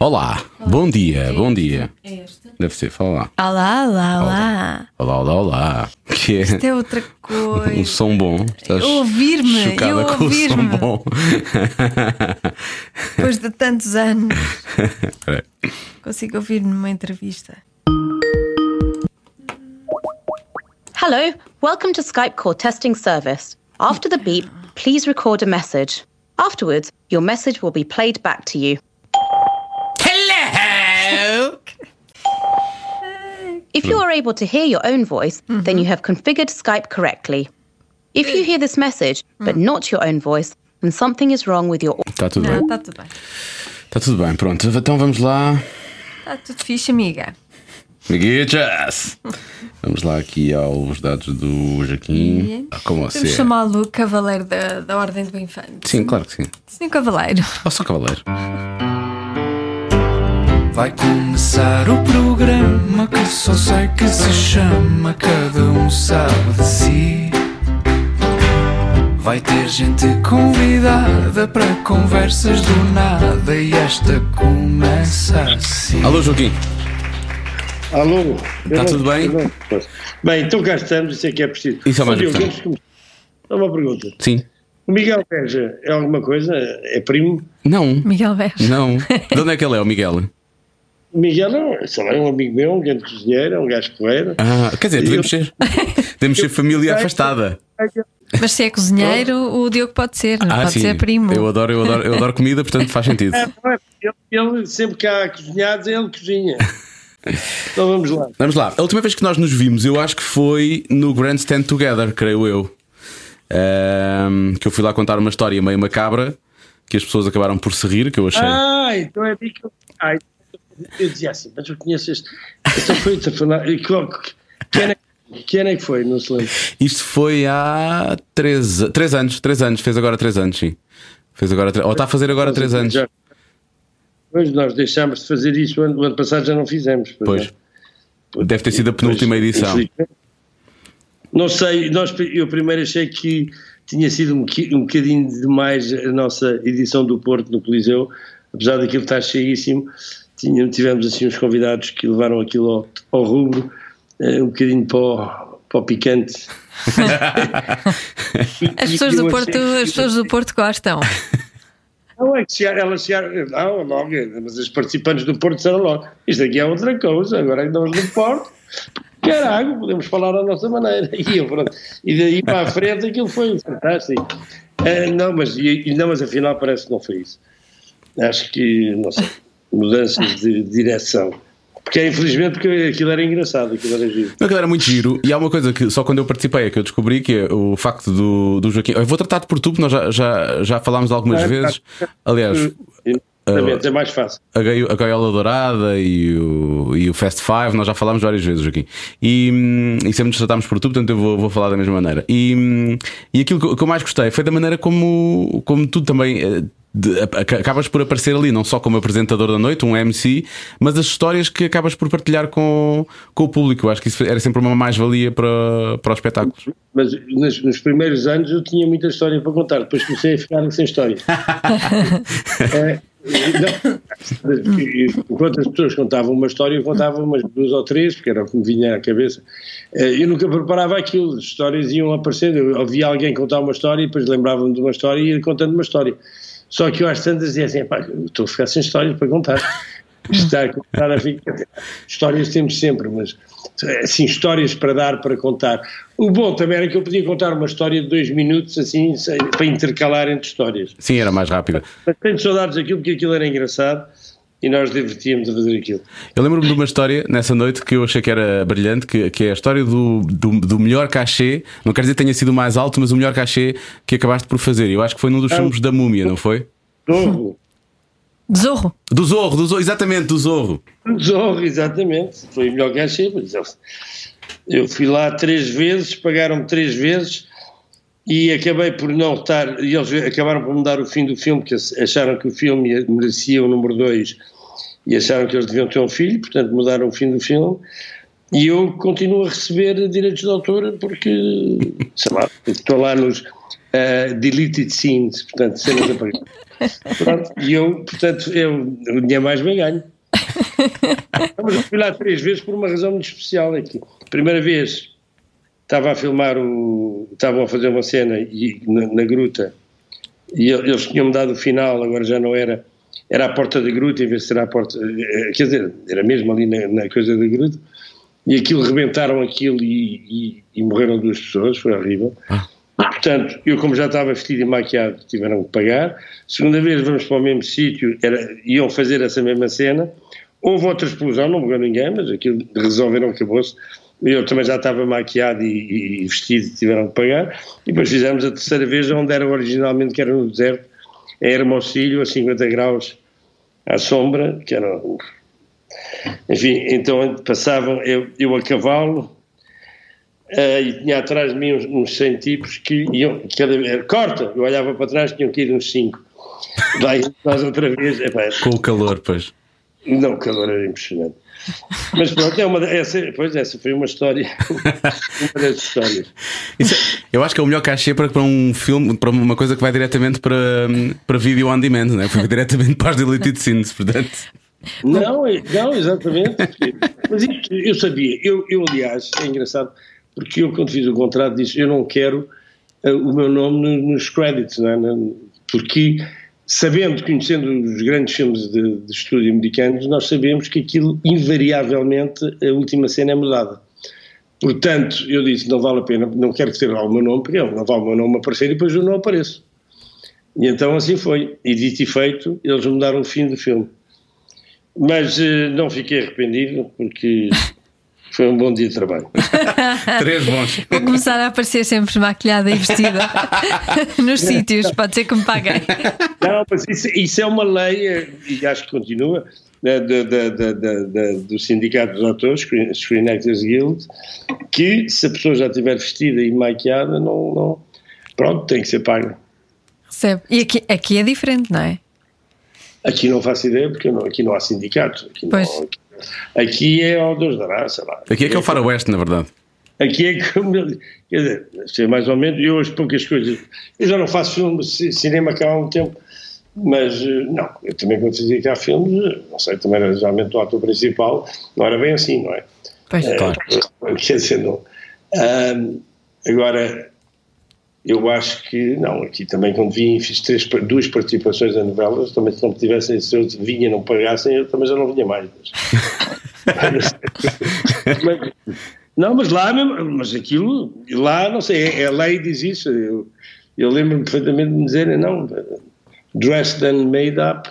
Olá, bom dia, bom dia. É esta? Deve ser, fala lá. Olá, olá, olá. Olá, olá, olá. Que é Isto é outra um coisa. som bom. Estás Eu ouvir-me, chocada eu com o som ouvir-me. bom. Depois de tantos anos, Espera aí. consigo ouvir-me numa entrevista. Hello, welcome to Skype call testing service. After the beep, please record a message. Afterwards, your message will be played back to you. Hello! If you are able to hear your own voice, mm-hmm. then you have configured Skype correctly. If you hear this message, but mm. not your own voice, then something is wrong with your Está tudo Não, bem. está tudo bem. Está tudo bem, pronto. Então vamos lá. Está tudo fixe, amiga. Amiguitas! Vamos lá aqui aos dados do Joaquim. Ah, Como você? Podemos chamá-lo Cavaleiro da, da Ordem do Infante. Sim, claro que sim. Sim, Cavaleiro. Ó, sou cavaleiro. Vai começar o programa que só sei que se chama Cada um sabe de si. Vai ter gente convidada para conversas do nada e esta começa assim. Alô, Joaquim. Alô? Tá tudo bem? Bem, então cá estamos, isso é que é preciso. Isso é o mais importante. uma pergunta. Sim. O Miguel Beja é alguma coisa? É primo? Não. Miguel Vez. Não. De onde é que ele é, o Miguel? O Miguel é, sei lá, é um amigo meu, um grande cozinheiro, é um gajo porreiro. Ah, quer dizer, podemos ser. Podemos ser família afastada. Mas se é cozinheiro, o Diogo pode ser, Ah, pode sim. ser primo. Eu adoro, eu adoro, eu adoro comida, portanto faz sentido. É, não é? Ele, ele, sempre que há cozinhados, ele cozinha. Então vamos lá. Vamos lá. A última vez que nós nos vimos, eu acho que foi no Grandstand Together, creio eu. Ahm, que eu fui lá contar uma história meio macabra que as pessoas acabaram por se rir, que eu achei. Ah, então é que eu. Ah, eu dizia assim, mas eu conheço este. Esta foi esta foi lá- e qual- que ano é- Que ano é que foi? Não se lembra. Isto foi há 3, três anos. 3 anos, fez agora 3 anos, sim. Fez agora, ou está a fazer agora 3 anos. Já- Pois nós deixámos de fazer isso o ano, o ano passado, já não fizemos. Pois. Deve ter sido a penúltima Pois, edição. Não sei, nós, eu primeiro achei que tinha sido um, um bocadinho demais a nossa edição do Porto no Coliseu, apesar daquilo estar cheíssimo, tinha, tivemos assim uns convidados que levaram aquilo ao, ao rubro, eh, um bocadinho para o, para o picante. As pessoas do Porto, as pessoas do Porto gostam. Não, é que chegaram, elas chegaram, não, logo, mas os participantes do Porto disseram logo, isto aqui é outra coisa, agora que estamos no Porto, caralho, podemos falar à nossa maneira. E, eu, pronto, e daí para a frente aquilo foi fantástico. Ah, não, mas, e não, mas afinal parece que não foi isso. Acho que, não sei, mudanças de direção. Porque infelizmente porque aquilo era engraçado, aquilo era giro. Não, aquilo era muito giro. E há uma coisa que só quando eu participei é que eu descobri que é o facto do, do Joaquim. Eu vou tratar-te por tu, porque nós já, já, já falámos algumas vezes. Aliás, Exatamente, é mais fácil. a, a Gaiola Dourada e o, e o Fast Five, nós já falámos várias vezes, Joaquim. E, hum, e sempre nos tratámos por tu, portanto eu vou, vou falar da mesma maneira. E, hum, e aquilo que, que eu mais gostei foi da maneira como, como tu também. De- aca- acabas por aparecer ali, não só como apresentador da noite, um MC, mas as histórias que acabas por partilhar com, com o público. Eu acho que isso era sempre uma mais-valia para, para os espetáculos. Mas nos, nos primeiros anos eu tinha muita história para contar, depois comecei a ficar sem história. É, não, enquanto as pessoas contavam uma história, eu contava umas duas ou três, porque era o que me vinha à cabeça. É, Eu nunca preparava aquilo, as histórias iam aparecendo. Eu ouvia alguém contar uma história e depois lembrava-me de uma história e ia contando uma história. Só que eu às tantas dizia assim: pá, estou a ficar sem histórias para contar. Está a contar a ficar. Histórias temos sempre, mas assim, histórias para dar, para contar. O bom também era que eu podia contar uma história de dois minutos, assim, para intercalar entre histórias. Sim, era mais rápida. Mas tenho saudades daquilo, porque aquilo era engraçado e nós divertíamos a fazer aquilo. Eu lembro-me de uma história nessa noite que eu achei que era brilhante, que, que é a história do, do, do melhor cachê. Não quer dizer que tenha sido o mais alto, mas o melhor cachê que acabaste por fazer. Eu acho que foi num dos filmes da Múmia, não foi? Zorro. Zorro. Do Zorro, do Zorro, exatamente, do Zorro. Zorro, exatamente. Foi o melhor cachê. mas eu- Eu fui lá três vezes, pagaram-me três vezes e acabei por não estar. E eles acabaram por mudar o fim do filme, porque acharam que o filme merecia o número dois e acharam que eles deviam ter um filho, portanto mudaram o fim do filme. E eu continuo a receber direitos de autor porque, sei lá, estou lá nos ah, deleted scenes, portanto, cenas apagadas. E eu, portanto, eu, o dinheiro mais bem ganho. Mas eu fui lá três vezes por uma razão muito especial. Que, primeira vez, estava a filmar o. estavam a fazer uma cena e, na, na gruta e eles tinham-me dado o final, agora já não era. Era a porta da gruta em vez de ser a porta. eh, Quer dizer, era mesmo ali na, na coisa da gruta. E aquilo, rebentaram aquilo e, e- e morreram duas pessoas, foi horrível. E, portanto, eu, como já estava vestido e maquiado, tiveram que pagar. Segunda vez, vamos para o mesmo sítio, iam fazer essa mesma cena. Houve outra explosão, não morreu ninguém, mas aquilo resolveram, acabou-se. Eu também já estava maquiado e, e vestido, tiveram que pagar. E depois fizemos a terceira vez, onde era originalmente, que era no deserto, em Hermosillo, a 50 graus à sombra, que era. Enfim, então passavam eu, eu a cavalo eh, e tinha atrás de mim uns, uns 100 tipos que iam, cada vez, corta, eu olhava para trás, tinham que ir uns 5. Daí nós outra vez, epá, Com o calor, pois. não, o calor era impressionante. Mas pronto, é uma, essa, pois essa foi uma história, uma das histórias. Isso é- eu acho que é o melhor cachê para, para um filme, para uma coisa que vai diretamente para, para vídeo on demand, não é? Foi diretamente para as deleted scenes, portanto. Não, é- não, exatamente. Mas isto, eu sabia, eu, eu aliás, é engraçado, porque eu quando fiz o contrato disse, eu não quero eh, o meu nome no- nos credits, não é? Porque sabendo, conhecendo os grandes filmes de, de estúdio americanos, nós sabemos que aquilo invariavelmente a última cena é mudada. Portanto, eu disse, não vale a pena, não quero que tenha lá o meu nome, porque não vale o meu nome aparecer e depois eu não apareço. E então assim foi. E dito e feito, eles mudaram o fim do filme. Mas eh, não fiquei arrependido porque foi um bom dia de trabalho. Três bons. Vou começar a aparecer sempre maquilhada e vestida nos sítios, pode ser que me paguem. Não, mas isso, isso é uma lei, e acho que continua, da- da- da- da- da- da- do Sindicato dos Atores, Screen, Screen Actors Guild, que se a pessoa já estiver vestida e maquiada, não, não, pronto, tem que ser paga. Recebe. E aqui, aqui é diferente, não é? Aqui não faço ideia, porque não- aqui não há sindicato. Aqui, não- Pois. aqui, aqui é ao Deus dará, sei lá. Aqui é que é o faroeste, na verdade. Aqui é ele- quer dizer, mais ou menos, eu as poucas coisas, eu já não faço filme, ci- cinema cá há um tempo, mas eh, não, eu também quando fazia cá filmes, eh, não sei, também era geralmente o ator principal, não era bem assim, não é? Pois. Eh, Quer dizer, não. Ahm, agora, eu acho que, não, aqui também quando vim e fiz três, duas participações em novelas, também se não tivessem, se eu vinha e não pagassem, eu também já não vinha mais. Mas- Mas- não, mas lá mesmo, mas aquilo, lá, não sei, é, é a lei diz isso. Eu, eu lembro-me perfeitamente de me dizerem, não, dressed and made up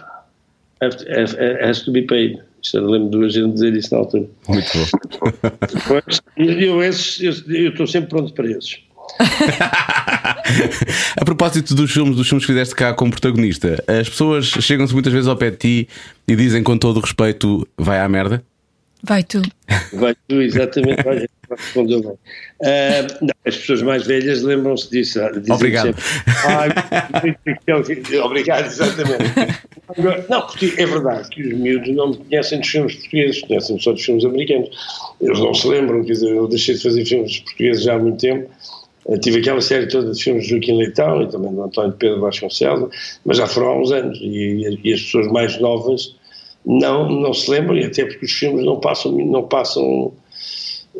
have to- have- has to be paid. Isto eu lembro de uma gente dizer isso na altura. Muito bom. Eu estou sempre pronto para esses. A propósito dos filmes, dos filmes que fizeste cá como protagonista, as pessoas chegam-se muitas vezes ao pé de ti e dizem com todo o respeito: vai à merda. Vai tu. Vai tu, exatamente, vai, respondeu bem. Ah, não, as pessoas mais velhas lembram-se disso. ah, Obrigado. sempre, "Ai, muito- Obrigado, exatamente. Agora, Não, porque é verdade que os miúdos não me conhecem dos filmes portugueses, conhecem só dos filmes americanos. Eles não se lembram, quer dizer, eu deixei de fazer filmes portugueses já há muito tempo. Tive aquela série toda de filmes de Joaquim Leitão e também do António Pedro Vasconcelos, mas já foram há uns anos e, e as pessoas mais novas não, não se lembram, e até porque os filmes não passam, não passam.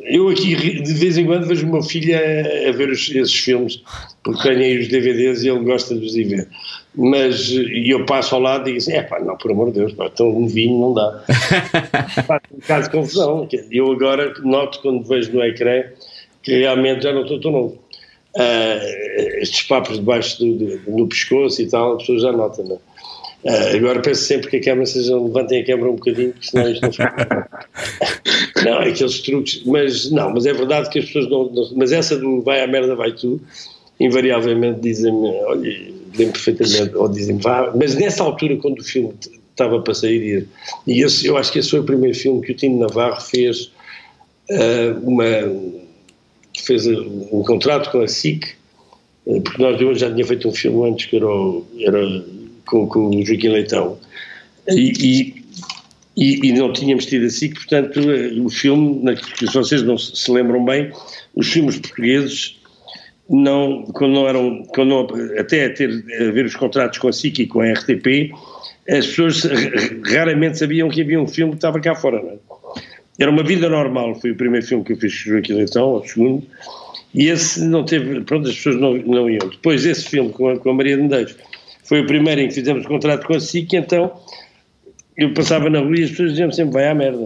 Eu aqui de vez em quando vejo o meu filho a, a ver os- esses filmes, porque tenho aí os DVDs e ele gosta de os ir ver. Mas e eu passo ao lado e digo assim: é pá, não, por amor de Deus, pá, tão novinho não dá. Faz um bocado de confusão. Eu agora noto quando vejo no ecrã que realmente já não estou tão novo. Ah, estes papos debaixo do, do, no pescoço e tal, a pessoa já nota, não? Ah, agora peço sempre que a câmera seja, levantem a câmera um bocadinho, porque senão isto não fica. não, aqueles truques, mas não, mas é verdade que as pessoas não, não- Mas essa do vai à merda, vai tu, invariavelmente dizem-me, olha, lembro perfeitamente, ou dizem vá, mas nessa altura, quando o filme estava para sair, e, e esse, eu acho que esse foi o primeiro filme que o Tino Navarro fez ah, uma. Fez um contrato com a SIC, eh, porque nós eu já tinha feito um filme antes que era, era com, com o Joaquim Leitão e, e, e- não tínhamos tido a SIC, portanto eh, o filme, se vocês não se lembram bem, os filmes portugueses não, quando não eram, quando não, até a ter a ver os contratos com a SIC e com a RTP, as pessoas raramente sabiam que havia um filme que estava cá fora. Não é? Era uma vida normal, foi o primeiro filme que eu fiz com Joaquim Leitão, o segundo, e esse não teve, pronto, as pessoas não, não iam. Depois esse filme com a, com a Maria de Medeiros foi o primeiro em que fizemos o contrato com a SIC, então eu passava na rua e as pessoas diziam sempre vai à merda.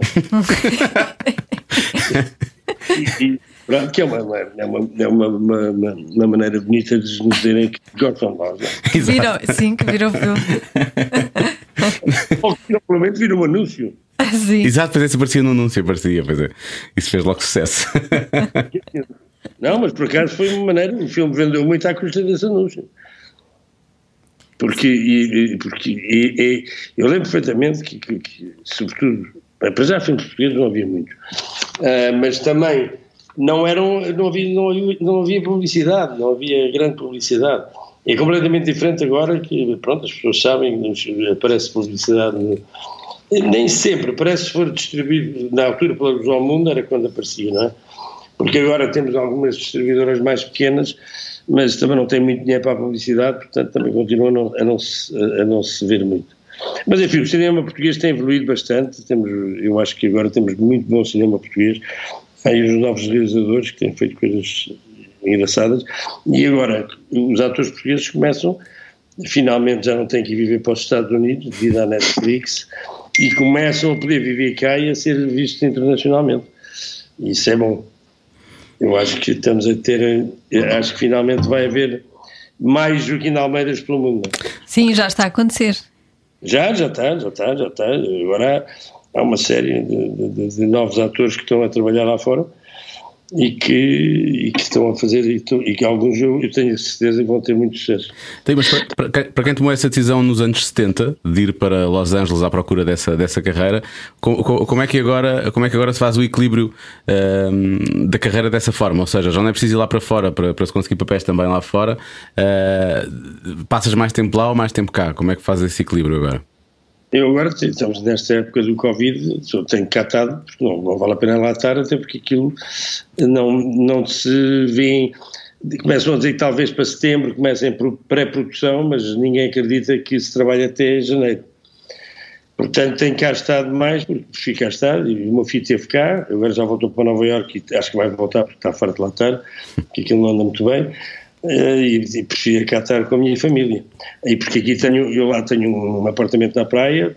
e, e, pronto, que é uma, uma, é uma, é uma, uma, uma, maneira bonita de nos dizerem que gostam de nós. É? Virou, sim, que virou filme. Que provavelmente virou um anúncio. Sim. Exato, pois é, aparecia no anúncio, aparecia, pois é. Isso fez logo sucesso. Não, mas por acaso foi uma maneira, o filme vendeu muito à custa desse anúncio. Porque, e, porque e, e, eu lembro perfeitamente que, que, que sobretudo, apesar de filmes portugueses não havia muito, uh, mas também não, eram, não, havia, não, havia, não havia publicidade, não havia grande publicidade. É completamente diferente agora que, pronto, as pessoas sabem, aparece publicidade, nem sempre, parece se for distribuído na altura pela ao Mundo, era quando aparecia, não é? Porque agora temos algumas distribuidoras mais pequenas mas também não tem muito dinheiro para a publicidade, portanto também continua a não, a não, se, a não se ver muito. Mas enfim, o cinema português tem evoluído bastante, temos, eu acho que agora temos muito bom cinema português, aí os novos realizadores que têm feito coisas engraçadas, e agora os atores portugueses começam, finalmente já não têm que viver para os Estados Unidos devido à Netflix, e começam a poder viver cá e a ser vistos internacionalmente. Isso é bom. Eu acho que estamos a ter, acho que finalmente vai haver mais Joaquim Almeidas pelo mundo. Sim, já está a acontecer. Já, já está, já está, já está. Agora há uma série de, de, de novos atores que estão a trabalhar lá fora e que, e que estão a fazer e, e que alguns eu, eu tenho certeza que vão ter muito sucesso. Tem, mas para, para, quem tomou essa decisão nos anos 70 de ir para Los Angeles à procura dessa, dessa carreira, como, é que agora, como é que agora se faz o equilíbrio uh, da carreira dessa forma? Ou seja, já não é preciso ir lá para fora para, para se conseguir papéis também lá fora. Uh, passas mais tempo lá ou mais tempo cá? Como é que faz esse equilíbrio agora? Eu agora, estamos nesta época do Covid, tenho catado, porque não, não vale a pena lá estar, até porque aquilo não, não se vê. Começam a dizer que talvez para setembro comecem pré-produção, mas ninguém acredita que se trabalhe até janeiro. Portanto, tenho cá estado mais, porque prefiro cá estar, e o meu filho esteve cá, agora já voltou para Nova Iorque acho que vai voltar porque está farto de lá estar, que aquilo não anda muito bem. Eh, e, e preferia cá estar com a minha família. E porque aqui tenho, eu lá tenho um apartamento na praia,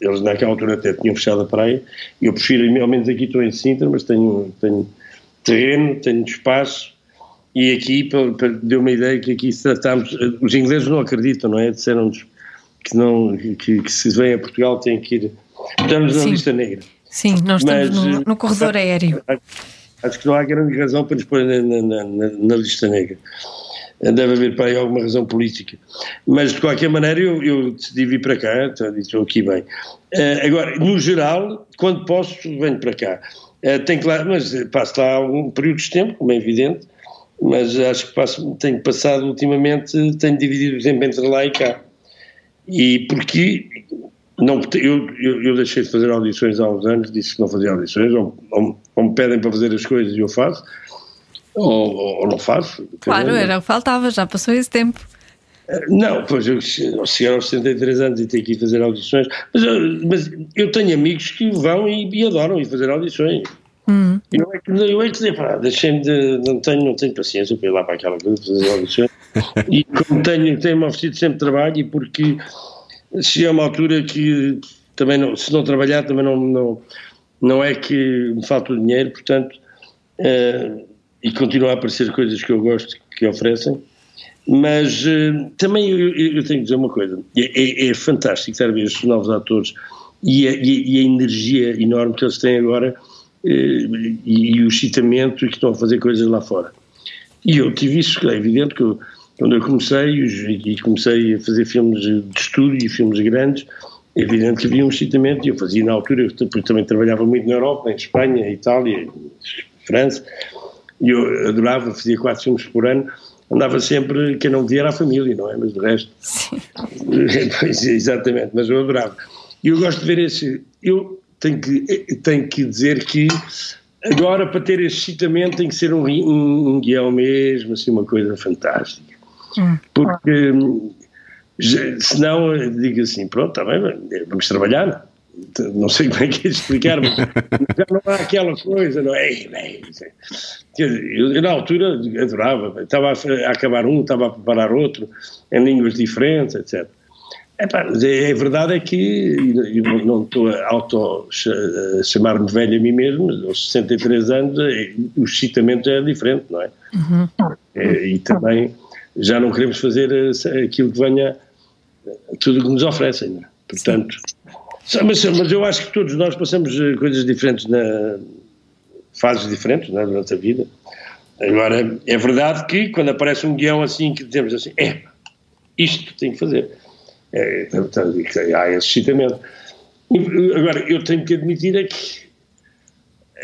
eles naquela altura até tinham fechado a praia, eu prefiro, ao menos aqui estou em Sintra, mas tenho, tenho terreno, tenho espaço, e aqui deu uma ideia que aqui tratamos, os ingleses não acreditam, não é? Disseram-nos que, não, que, que se vem a Portugal tem que ir, estamos na Sim. lista negra. Sim, nós estamos mas, no, no corredor aéreo. Acho que não há grande razão para nos pôr na, na, na, na lista negra deve haver para aí alguma razão política. Mas, de qualquer maneira, eu, eu decidi vir para cá, então, estou aqui bem. Uh, agora, no geral, quando posso, venho para cá. Uh, tenho que lá, mas passo lá um período de tempo, como é evidente, mas acho que passo, tenho passado ultimamente, tenho dividido o tempo entre lá e cá. E porque não, eu, eu, eu, deixei de fazer audições há uns anos, disse que não fazia audições, ou, ou, ou me pedem para fazer as coisas e eu faço, ou, ou não faço. Claro, era o que faltava, já passou esse tempo. Eh, não, pois eu chegar aos 73 anos e tenho que ir fazer audições, mas, mas eu tenho amigos que vão e, e adoram ir fazer audições. Uhum. Eu é que, eu é que dizer, pá, deixei-me de. Não tenho, não tenho paciência para ir lá para aquela coisa, fazer audições. e como tenho, tenho-me oferecido sempre trabalho, e porque se é uma altura que também não, se não trabalhar, também não, não, não é que me falta o dinheiro, portanto. Uh, e continuam a aparecer coisas que eu gosto que oferecem, mas uh, também eu, eu, tenho que dizer uma coisa, é, é, é fantástico estar a ver estes novos atores e a, e a, energia enorme que eles têm agora uh, e, e, o excitamento que estão a fazer coisas lá fora. E eu tive isso, é evidente que eu, quando eu comecei e comecei a fazer filmes de estúdio e filmes grandes, é evidente que havia um excitamento e eu fazia na altura, porque também trabalhava muito na Europa, em Espanha, Itália, França, e eu adorava, fazia quatro filmes por ano, andava sempre, quem não via era a família, não é? Mas de resto. Sim. pois, exatamente, mas eu adorava. E eu gosto de ver esse. Eu tenho que, tenho que dizer que Agora, para ter esse excitamento, tem que ser um, um, um guião mesmo, assim, uma coisa fantástica. Porque senão digo assim: pronto, está bem, vamos trabalhar. Não sei como é que é explicar, mas já não há aquela coisa, não é? É- eu, na altura adorava, estava a, a acabar um, estava a preparar outro, em línguas diferentes, etc. Epá, mas é, a verdade é que não- estou a auto a chamar-me velho a mim mesmo, aos 63 anos eh, o excitamento é diferente, não é? Eh, E também já não queremos fazer eh, aquilo que venha, tudo o que nos oferecem, não é? Portanto, mas, mas eu acho que todos nós passamos eh, coisas diferentes, na, fases diferentes não é? durante a vida. Agora, é verdade que quando aparece um guião assim que dizemos assim, é, isto tem que fazer. É, há esse excitamento. Agora, eu tenho que admitir é que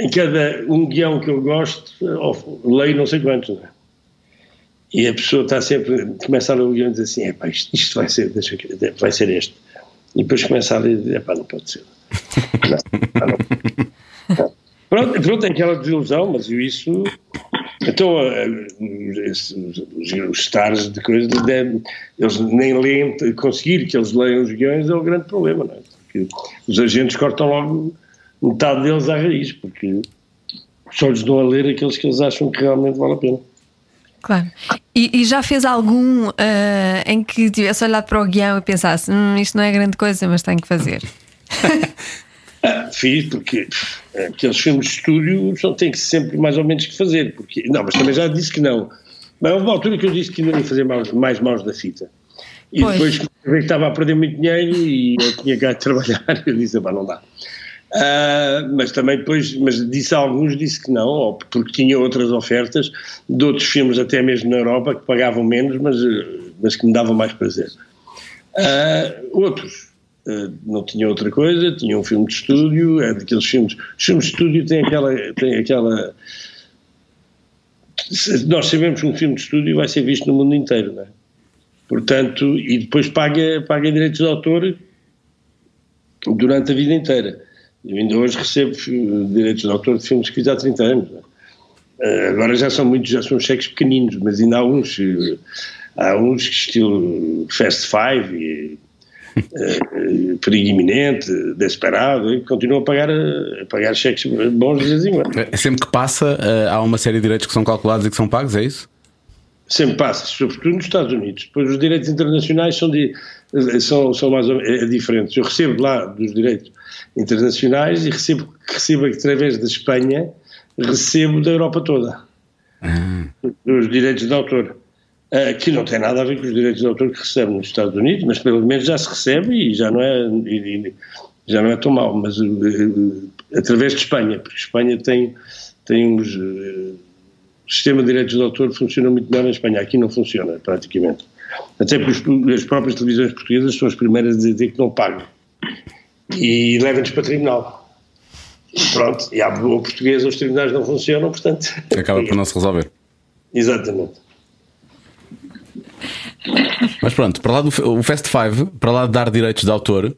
em cada um guião que eu gosto, leio não sei quantos, não é? E a pessoa está sempre, começa a ler o guião e diz assim, epá, isto, isto vai ser, deixa, eu- vai ser este. E depois começa a ler e diz, epá, não pode ser. Não, pá, não. Pronto, pronto, tem aquela desilusão, mas isso. Então, eh, os, stars de coisas, eles nem leem, conseguir que eles leiam os guiões é o grande problema, não é? Porque os agentes cortam logo metade deles à raiz, porque só lhes dão a ler aqueles que eles acham que realmente vale a pena. Claro. E, e já fez algum ah, em que tivesse olhado para o guião e pensasse: hum, isto não é grande coisa, mas tenho que fazer? Ah, fiz porque pff, aqueles filmes de estúdio só têm que sempre mais ou menos que fazer. Porque, não, mas também já disse que não. Mas houve uma altura que eu disse que não ia fazer mais, mais maus da fita. E Pois. depois que estava a perder muito dinheiro e eu tinha que trabalhar. Eu disse, não dá. Ah, mas também depois, mas disse a alguns, disse que não, ou porque tinha outras ofertas de outros filmes, até mesmo na Europa, que pagavam menos, mas, mas que me davam mais prazer. Ah, outros ah, não tinham outra coisa, tinham um filme de estúdio, é daqueles filmes. Os filmes de estúdio têm aquela. Têm aquela nós sabemos que um filme de estúdio vai ser visto no mundo inteiro, não é? Portanto, e depois paga, paga direitos de autor durante a vida inteira. Eu ainda hoje recebo fi- direitos de autor de filmes que fiz há 30 anos. é? Eh, Agora já são muitos, já são cheques pequeninos, mas ainda há uns, eh, há uns que estilo Fast Five e eh, eh, Perigo Iminente, Desperado, e continuam a pagar, eh, a pagar cheques bons de vez em quando. É Sempre que passa, eh, há uma série de direitos que são calculados e que são pagos, é isso? Sempre passa, sobretudo nos Estados Unidos. Depois os direitos internacionais são, de, são, são mais ou menos é, diferentes. Eu recebo lá dos direitos internacionais e recebo, recebo através da Espanha, recebo da Europa toda. Dos direitos de autor. Ah, que não tem nada a ver com os direitos de autor que recebe nos Estados Unidos, mas pelo menos já se recebe e já não é, e- já não é tão mau. Mas eh, através de Espanha, porque Espanha tem, tem uns. eh, o sistema de direitos de autor funciona muito melhor em Espanha. Aqui não funciona, praticamente. Até porque os- as próprias televisões portuguesas são as primeiras a dizer que não pagam. E levam-nos para tribunal. Pronto, e há boa portuguesa, os tribunais não funcionam, portanto. Acaba por não se resolver. Exatamente. Mas pronto, para lá do o Fast Five, para lá de dar direitos de autor,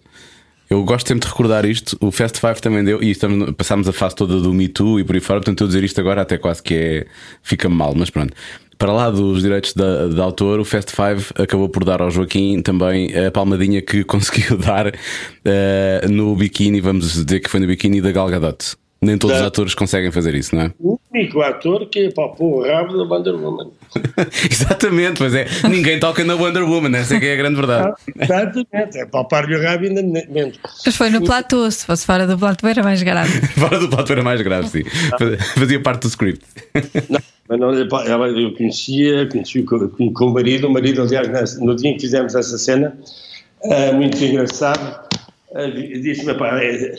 eu gosto sempre de recordar isto. O Fast Five também deu, e estamos, passámos a fase toda do Me Too e por aí fora, portanto, eu dizer isto agora até quase que é. fica-me mal, mas pronto. Para lá dos direitos de, de autor, o Fast Five acabou por dar ao Joaquim também a palmadinha que conseguiu dar eh, no biquíni, vamos dizer que foi no biquíni da Gal Gadot. Nem todos os Tá. atores conseguem fazer isso, não é? O único ator que apalpou o rabo da Wonder Woman. Exatamente, pois é. Ninguém toca na Wonder Woman, essa é que é a grande verdade. Exatamente, é palpar-lhe o rabo ainda menos. Mas foi no platô, se fosse fora do platô era mais grave. Fora do plato era mais grave, sim. Fazia parte do script. Não, mas não, ela, eu conhecia, conheci com, com, o marido, o marido, aliás, no dia em que fizemos essa cena, ah, muito engraçado, di- disse-me, pá, é,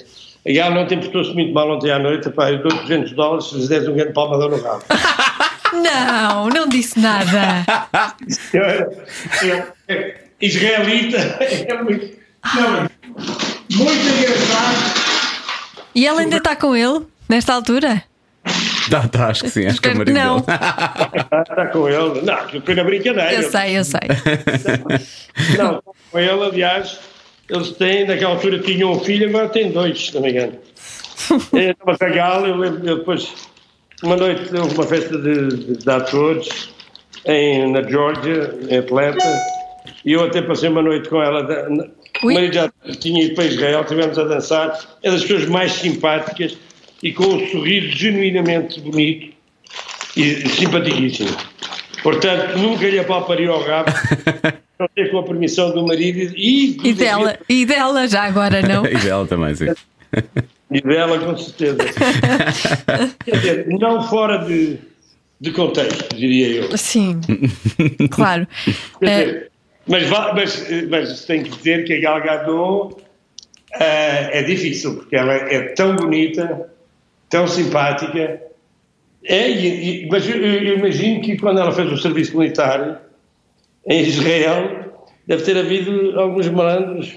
a Gal não te importou-se muito mal ontem à noite, pá, eu dou 200 dólares se lhes des um grande palmadão no rabo. Não, não disse nada. Eu era- eu- é, israelita, é muito, não, muito engraçado. E ela ainda está com ele, nesta altura? Tá, tá, acho que sim, acho que é o Espero que marido não. dele. Está tá com ele, não, que foi na brincadeira. Eu sei, eu sei. Não, com ele, aliás, eles têm, naquela altura tinham um filho, agora têm dois, se não me engano. É uma cagala, eu lembro eu depois, uma noite houve uma festa de, de, de atores em, na Georgia, em Atlanta, e eu até passei uma noite com ela. da- na- marido já tinha ido para Israel, estivemos a dançar, é das pessoas mais simpáticas e com um sorriso genuinamente bonito e simpaticíssimo. Portanto, nunca lhe apalparia ao rabo, não sei com a permissão do marido e, E dela, e dela já agora não. E dela também, sim. E dela, com certeza. Quer dizer, não fora de, de contexto, diria eu. Sim, claro. Dizer, mas, va- mas, mas tenho que dizer que a Gal Gadot eh, é difícil, porque ela é tão bonita, tão simpática. É, e- e- mas eu, eu imagino que quando ela fez o serviço militar em Israel, deve ter havido alguns malandros,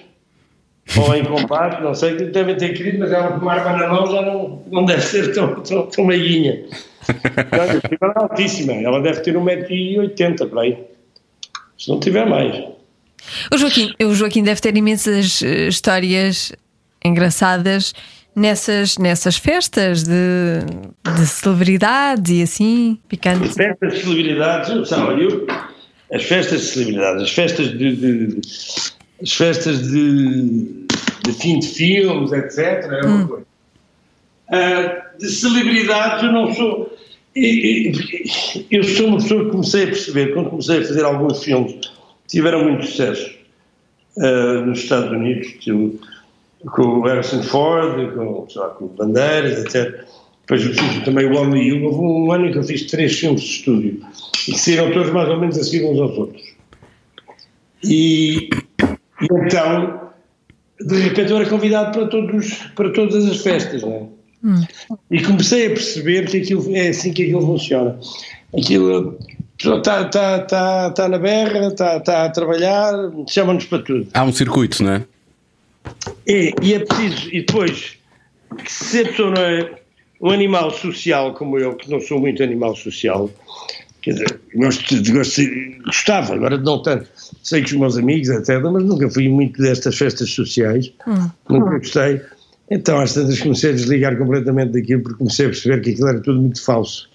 ou em combate, não sei, que devem ter querido, mas ela com arma na mão já não, não deve ser tão, tão, tão meiguinha. Ela é altíssima, ela deve ter 1,80m por aí. Se não tiver mais. O Joaquim, o Joaquim deve ter imensas eh, histórias engraçadas nessas, nessas festas de, de celebridades e assim, picantes. Festas de celebridades, eu- sabe, eu, as festas de celebridades, as festas de, de- as festas de, de fim de filmes, etc. É uma coisa. Ah, de celebridades eu não sou. Eu sou uma pessoa que comecei a perceber, quando comecei a fazer alguns filmes tiveram muito sucesso ah, nos Estados Unidos, tipo, com o Harrison Ford, com, sei lá, com o Bandeiras, etc. Depois eu fiz também o Only You. Houve um ano em que eu fiz três filmes de estúdio e que saíram todos mais ou menos a seguir uns aos outros. E, e então, de repente, eu era convidado para, todos, para todas as festas, não é? E comecei a perceber que aquilo é assim que aquilo funciona. Aquilo está tá, tá, tá na berra, está tá a trabalhar, chama-nos para tudo. Há um circuito, não é? É, e é preciso, e depois, que se a pessoa não é um animal social como eu, que não sou muito animal social, quer dizer, gosto, gosto, gostava, agora não tanto, sei que os meus amigos, etc., mas nunca fui muito destas festas sociais, nunca gostei. Então, às tantas, comecei a desligar completamente daquilo, porque comecei a perceber que aquilo era tudo muito falso.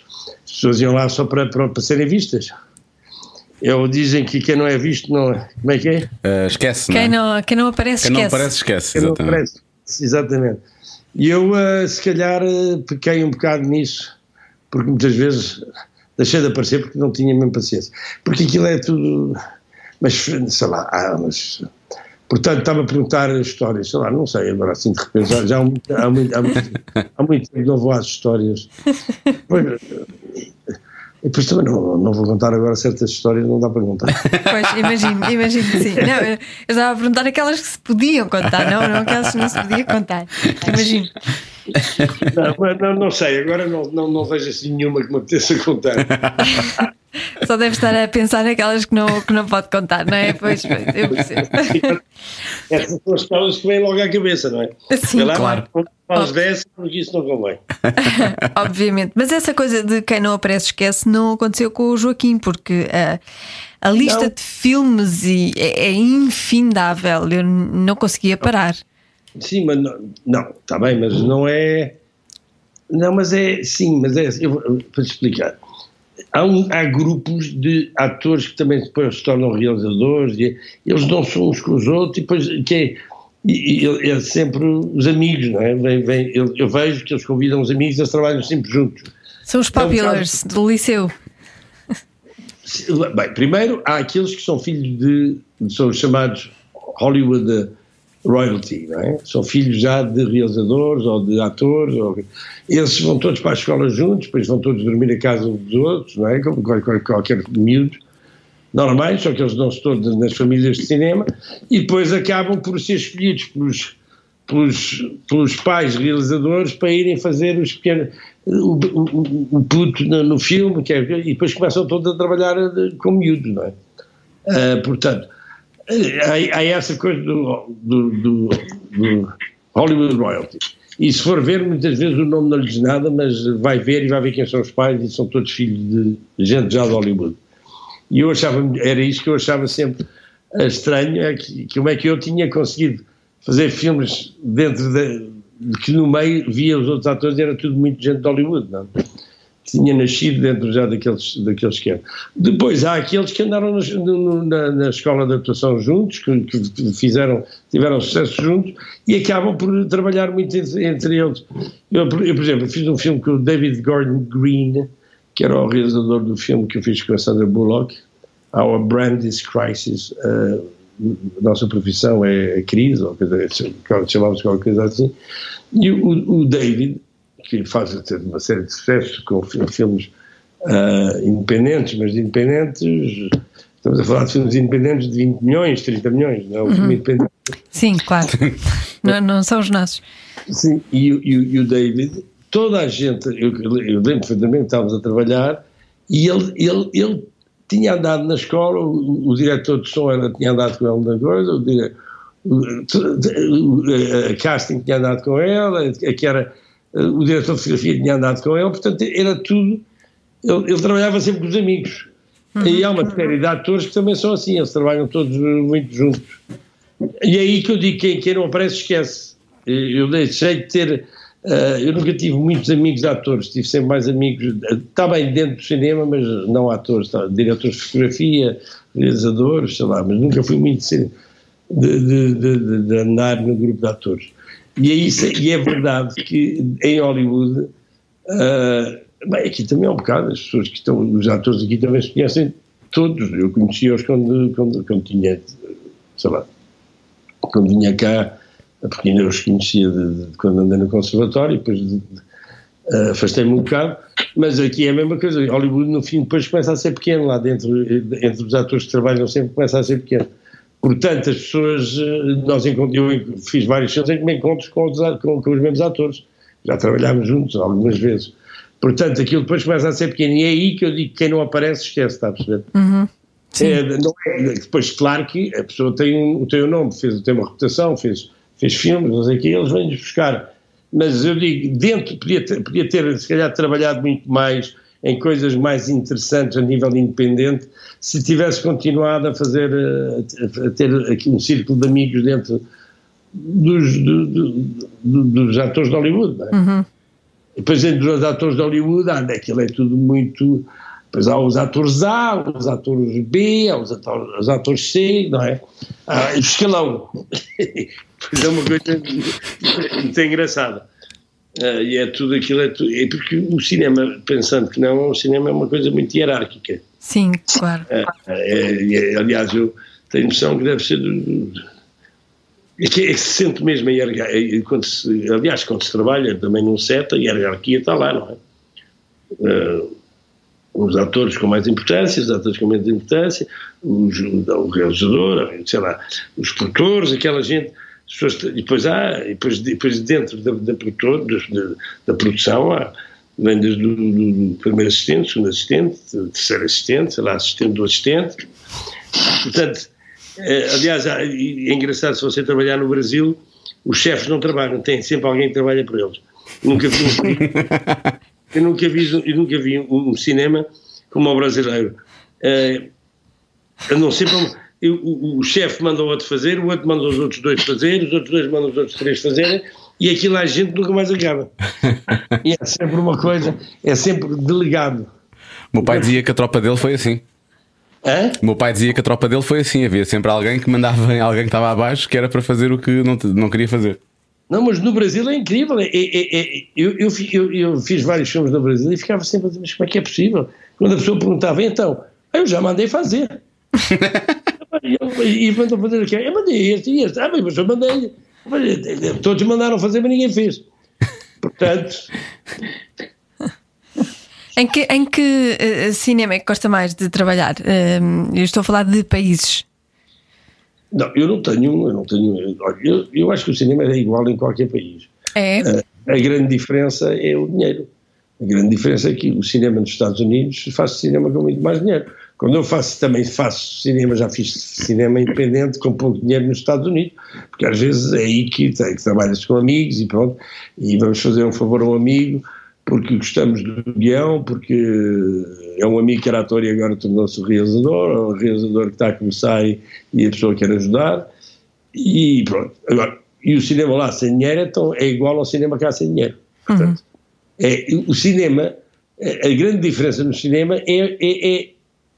As pessoas iam lá só para, para, para serem vistas. Eu, dizem que quem não é visto não é. Como é que é? Ah, esquece, Quem não é? não, quem não aparece, Quem não esquece. aparece, esquece. Não Exatamente. parece. Exatamente. E eu, eh, se calhar, eh, pequei um bocado nisso, porque muitas vezes deixei de aparecer porque não tinha mesmo paciência. Porque aquilo é tudo. Mas, sei lá, ah, mas. Portanto, estava a perguntar histórias, sei lá, não sei, agora assim de repente, já, já há, muito, há, muito, há, muito, há muito tempo não vou às histórias. Pois, E depois também não, não vou contar agora certas histórias, não dá para contar. Pois, imagino, imagino que sim. Não, eu estava a perguntar aquelas que se podiam contar, não, não aquelas que não se podia contar. Imagino. Não, não, não sei, agora não, não, não vejo assim nenhuma que me apeteça contar. Só deve estar a pensar naquelas que não, que não pode contar, não é? Pois, pois, eu percebo. Essas são as causas que vêm logo à cabeça, não é? Sim, lá, claro. Faz dessa, porque isso não convém. Obviamente. Mas essa coisa de quem não aparece esquece não aconteceu com o Joaquim, porque a, a lista Não. de filmes e é, é infindável. Eu não conseguia parar. Sim, mas não, está bem, mas não é. Não, mas é. Sim, mas é. Eu vou para te explicar. Há, um- há grupos de atores que também depois se tornam realizadores e eles não são uns com os outros e depois que é, e, e é sempre os amigos, não é? Vem, vem, eu, eu vejo que eles convidam os amigos, eles trabalham sempre juntos. São os populars do liceu. Bem, primeiro há aqueles que são filhos de. são os chamados Hollywood royalty, não é? São filhos já de realizadores ou de atores. Ou, eles vão todos para a escola juntos, depois vão todos dormir a casa dos outros, não é? Como qualquer, qualquer miúdo. Normais, só que eles dão-se todos nas famílias de cinema e depois acabam por ser escolhidos pelos, pelos, pelos pais realizadores para irem fazer os pequenos, o, o, o puto no, no filme, é, e depois começam todos a trabalhar eh, com miúdos, não é? Ah, portanto, há essa coisa do, do, do, do Hollywood Royalty. E se for ver, muitas vezes o nome não lhe diz nada, mas vai ver e vai ver quem são os pais e são todos filhos de gente já de Hollywood. E eu achava, era isso que eu achava sempre estranho, é que, como é que eu tinha conseguido fazer filmes dentro da, que no meio via os outros atores e era tudo muito gente de Hollywood, não? Tinha nascido dentro já daqueles, daqueles esquemas. Depois há aqueles que andaram na, na, escola de atuação juntos, que, que, fizeram, tiveram sucesso juntos e acabam por trabalhar muito entre, entre eles. Eu, eu, por exemplo, fiz um filme com o David Gordon Green, que era o realizador do filme que eu fiz com a Sandra Bullock, Our Brand is Crisis. Uh, nossa profissão é a crise, ou chamamos qualquer coisa assim. E o, o David que faz uma série de sucessos com filmes uh, independentes, mas de independentes, estamos a falar de filmes independentes de 20 milhões, 30 milhões, não é? Um uhum. filme independente. Sim, claro. não, não, são os nossos. Sim, e, e, e o David, toda a gente, eu, eu lembro perfeitamente, estávamos a trabalhar e ele, ele, ele tinha andado na escola, o, o diretor de som era, tinha andado com ele na coisa, o, o, o, a casting tinha andado com ele, que era eh, o diretor de fotografia tinha andado com ele, portanto era tudo. Ele, ele trabalhava sempre com os amigos. Uhum. E há uma série de atores que também são assim, eles trabalham todos muito juntos. E é aí que eu digo: quem, quem não aparece, esquece. Eu deixei de ter. Uh, eu nunca tive muitos amigos atores, tive sempre mais amigos, está bem dentro do cinema, mas não atores, tá, diretores de fotografia, realizadores, sei lá, mas nunca fui muito de, de, de, de andar no grupo de atores. E é, isso, e é verdade que em Hollywood, uh, bem, aqui também é um bocado, as pessoas que estão, os atores aqui também se conhecem todos. Eu conhecia-os quando, quando, quando tinha, sei lá, quando vinha cá, porque ainda os conhecia de, de, quando andei no conservatório, depois de, uh, afastei-me um bocado, mas aqui é a mesma coisa. Hollywood, no fim, depois começa a ser pequeno, lá dentro, entre os atores que trabalham sempre, começa a ser pequeno. Portanto, as pessoas, eh, nós eu fiz vários filmes em que me encontro com os, com, com os mesmos atores, já trabalhámos juntos algumas vezes. Portanto, aquilo depois começa a ser pequeno e é aí que eu digo que quem não aparece esquece, está a perceber? Uhum. É, não é, depois, claro que a pessoa tem um, tem um nome, fez, tem uma reputação, fez, fez filmes, não sei o quê, eles vêm-nos buscar. Mas eu digo, dentro, podia ter, podia ter, se calhar, trabalhado muito mais em coisas mais interessantes a nível independente, se tivesse continuado a fazer, eh, a ter aqui um círculo de amigos dentro dos, do, do, dos atores de Hollywood. É? Uhum. Depois, entre os atores de Hollywood, ah, aquilo é tudo muito. Depois há os atores A, os atores B, há os atores, os atores C, não é? Ah, o escalão. pois é uma coisa muito engraçada. Uh, e é tudo aquilo, é, tudo, é porque o cinema, pensando que não, o cinema é uma coisa muito hierárquica. Sim, claro. Uh, é, é, aliás, eu tenho noção que deve ser. Do, é que, é que se sente mesmo a hierarquia. Quando se, aliás, quando se trabalha também num set, a hierarquia está lá, não é? Uh, os atores com mais importância, os atores com menos importância, os, o realizador, sei lá, os produtores, aquela gente pessoas, e depois há, e depois, depois dentro da, da, produtor, da, da produção há, vem desde o do, primeiro assistente, segundo assistente, terceiro assistente, sei lá, assistente do assistente. Portanto, é, aliás, é engraçado se você trabalhar no Brasil, os chefes não trabalham, tem sempre alguém que trabalha por eles. Nunca vi um, eu nunca vi, eu nunca vi um, cinema como o brasileiro. É, não o, o chefe manda o outro fazer, o outro manda os outros dois fazer, os outros dois mandam os outros três fazerem, e aquilo a gente nunca mais acaba. e é sempre uma coisa, é sempre delegado. O meu pai dizia que a tropa dele foi assim. Hã? O meu pai dizia que a tropa dele foi assim: havia sempre alguém que mandava alguém que estava abaixo que era para fazer o que não, não queria fazer. Não, mas no Brasil é incrível. É, é, é, eu, eu, eu, eu, fiz vários filmes no Brasil e ficava sempre a dizer: mas como é que é possível? Quando a pessoa perguntava, então, eu já mandei fazer. e mandou fazer aqui. Eu mandei este e este. Ah, mas eu mandei. Todos mandaram fazer, mas ninguém fez. Portanto. Em que, em que uh, cinema é que gosta mais de trabalhar? Uh, eu estou a falar de países. Não, eu não tenho. Eu, não tenho eu, eu acho que o cinema é igual em qualquer país. É. Uh, a grande diferença é o dinheiro. A grande diferença é que o cinema nos Estados Unidos faz cinema com muito mais dinheiro. Quando eu faço, também faço cinema, já fiz cinema independente com pouco dinheiro nos Estados Unidos, porque às vezes é aí que, que trabalhas com amigos e pronto, e vamos fazer um favor a um amigo, porque gostamos do guião, porque é um amigo que era ator e agora tornou-se realizador, ou um realizador que está a começar e, e a pessoa quer ajudar, e pronto. Agora, e o cinema lá sem dinheiro então, é igual ao cinema cá sem dinheiro. Portanto, é, o cinema, a a grande diferença no cinema é, é- é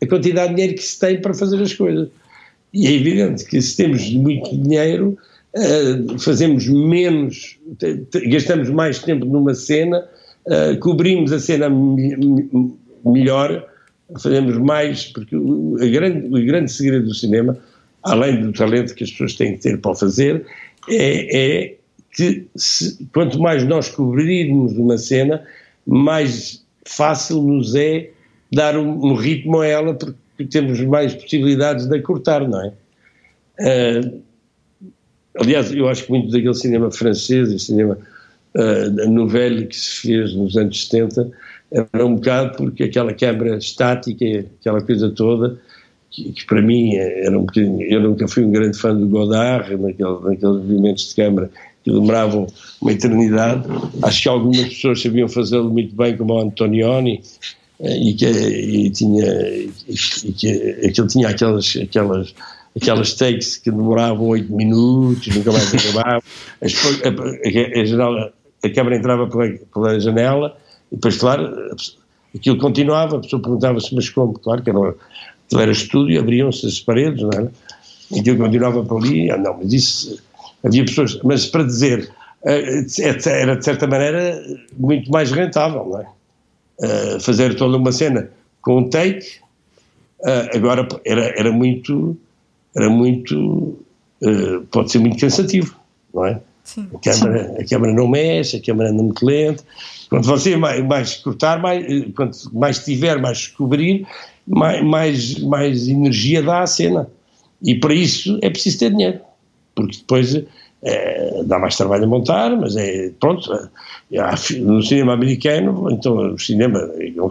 a quantidade de dinheiro que se tem para fazer as coisas. E é evidente que se temos muito dinheiro, eh, fazemos menos, gastamos mais tempo numa cena, eh, cobrimos a cena me- me- melhor, fazemos mais, porque o, grande, o grande segredo do cinema, além do talento que as pessoas têm que ter para o fazer, é, é que se- quanto mais nós cobrirmos uma cena, mais fácil nos é dar um, ritmo a ela, porque temos mais possibilidades de a cortar, não é? Ah, aliás, eu acho que muito daquele cinema francês e cinema uh, novelho que se fez nos anos 70 era um bocado porque aquela câmara estática, aquela coisa toda, que, que para mim era um bocadinho. Eu nunca fui um grande fã do Godard, naquele, naqueles movimentos de câmara que demoravam uma eternidade. Acho que algumas pessoas sabiam fazê-lo muito bem, como o Antonioni, e que e tinha e, que aquilo tinha aquelas aquelas aquelas takes que demoravam oito minutos nunca mais acabavam. As a, a, a, janela- a câmara entrava pela, pela janela e depois claro a aquilo continuava a pessoa perguntava-se mas como? Claro que era, era estúdio abriam-se as paredes não era? e aquilo continuava por ali ah, não mas isso havia pessoas mas para dizer eh, era de certa maneira muito mais rentável não é Uh, fazer toda uma cena com um take, uh, agora era, era muito, era muito, uh, pode ser muito cansativo, não é? Sim. A câmara, a câmara não mexe, a câmara anda muito lento. Quanto você mais, mais cortar, mais, quanto mais tiver, mais descobrir, mais, mais, mais energia dá à cena. E para isso é preciso ter dinheiro, porque depois eh, dá mais trabalho a montar, mas é pronto. fi- no cinema americano, então o cinema,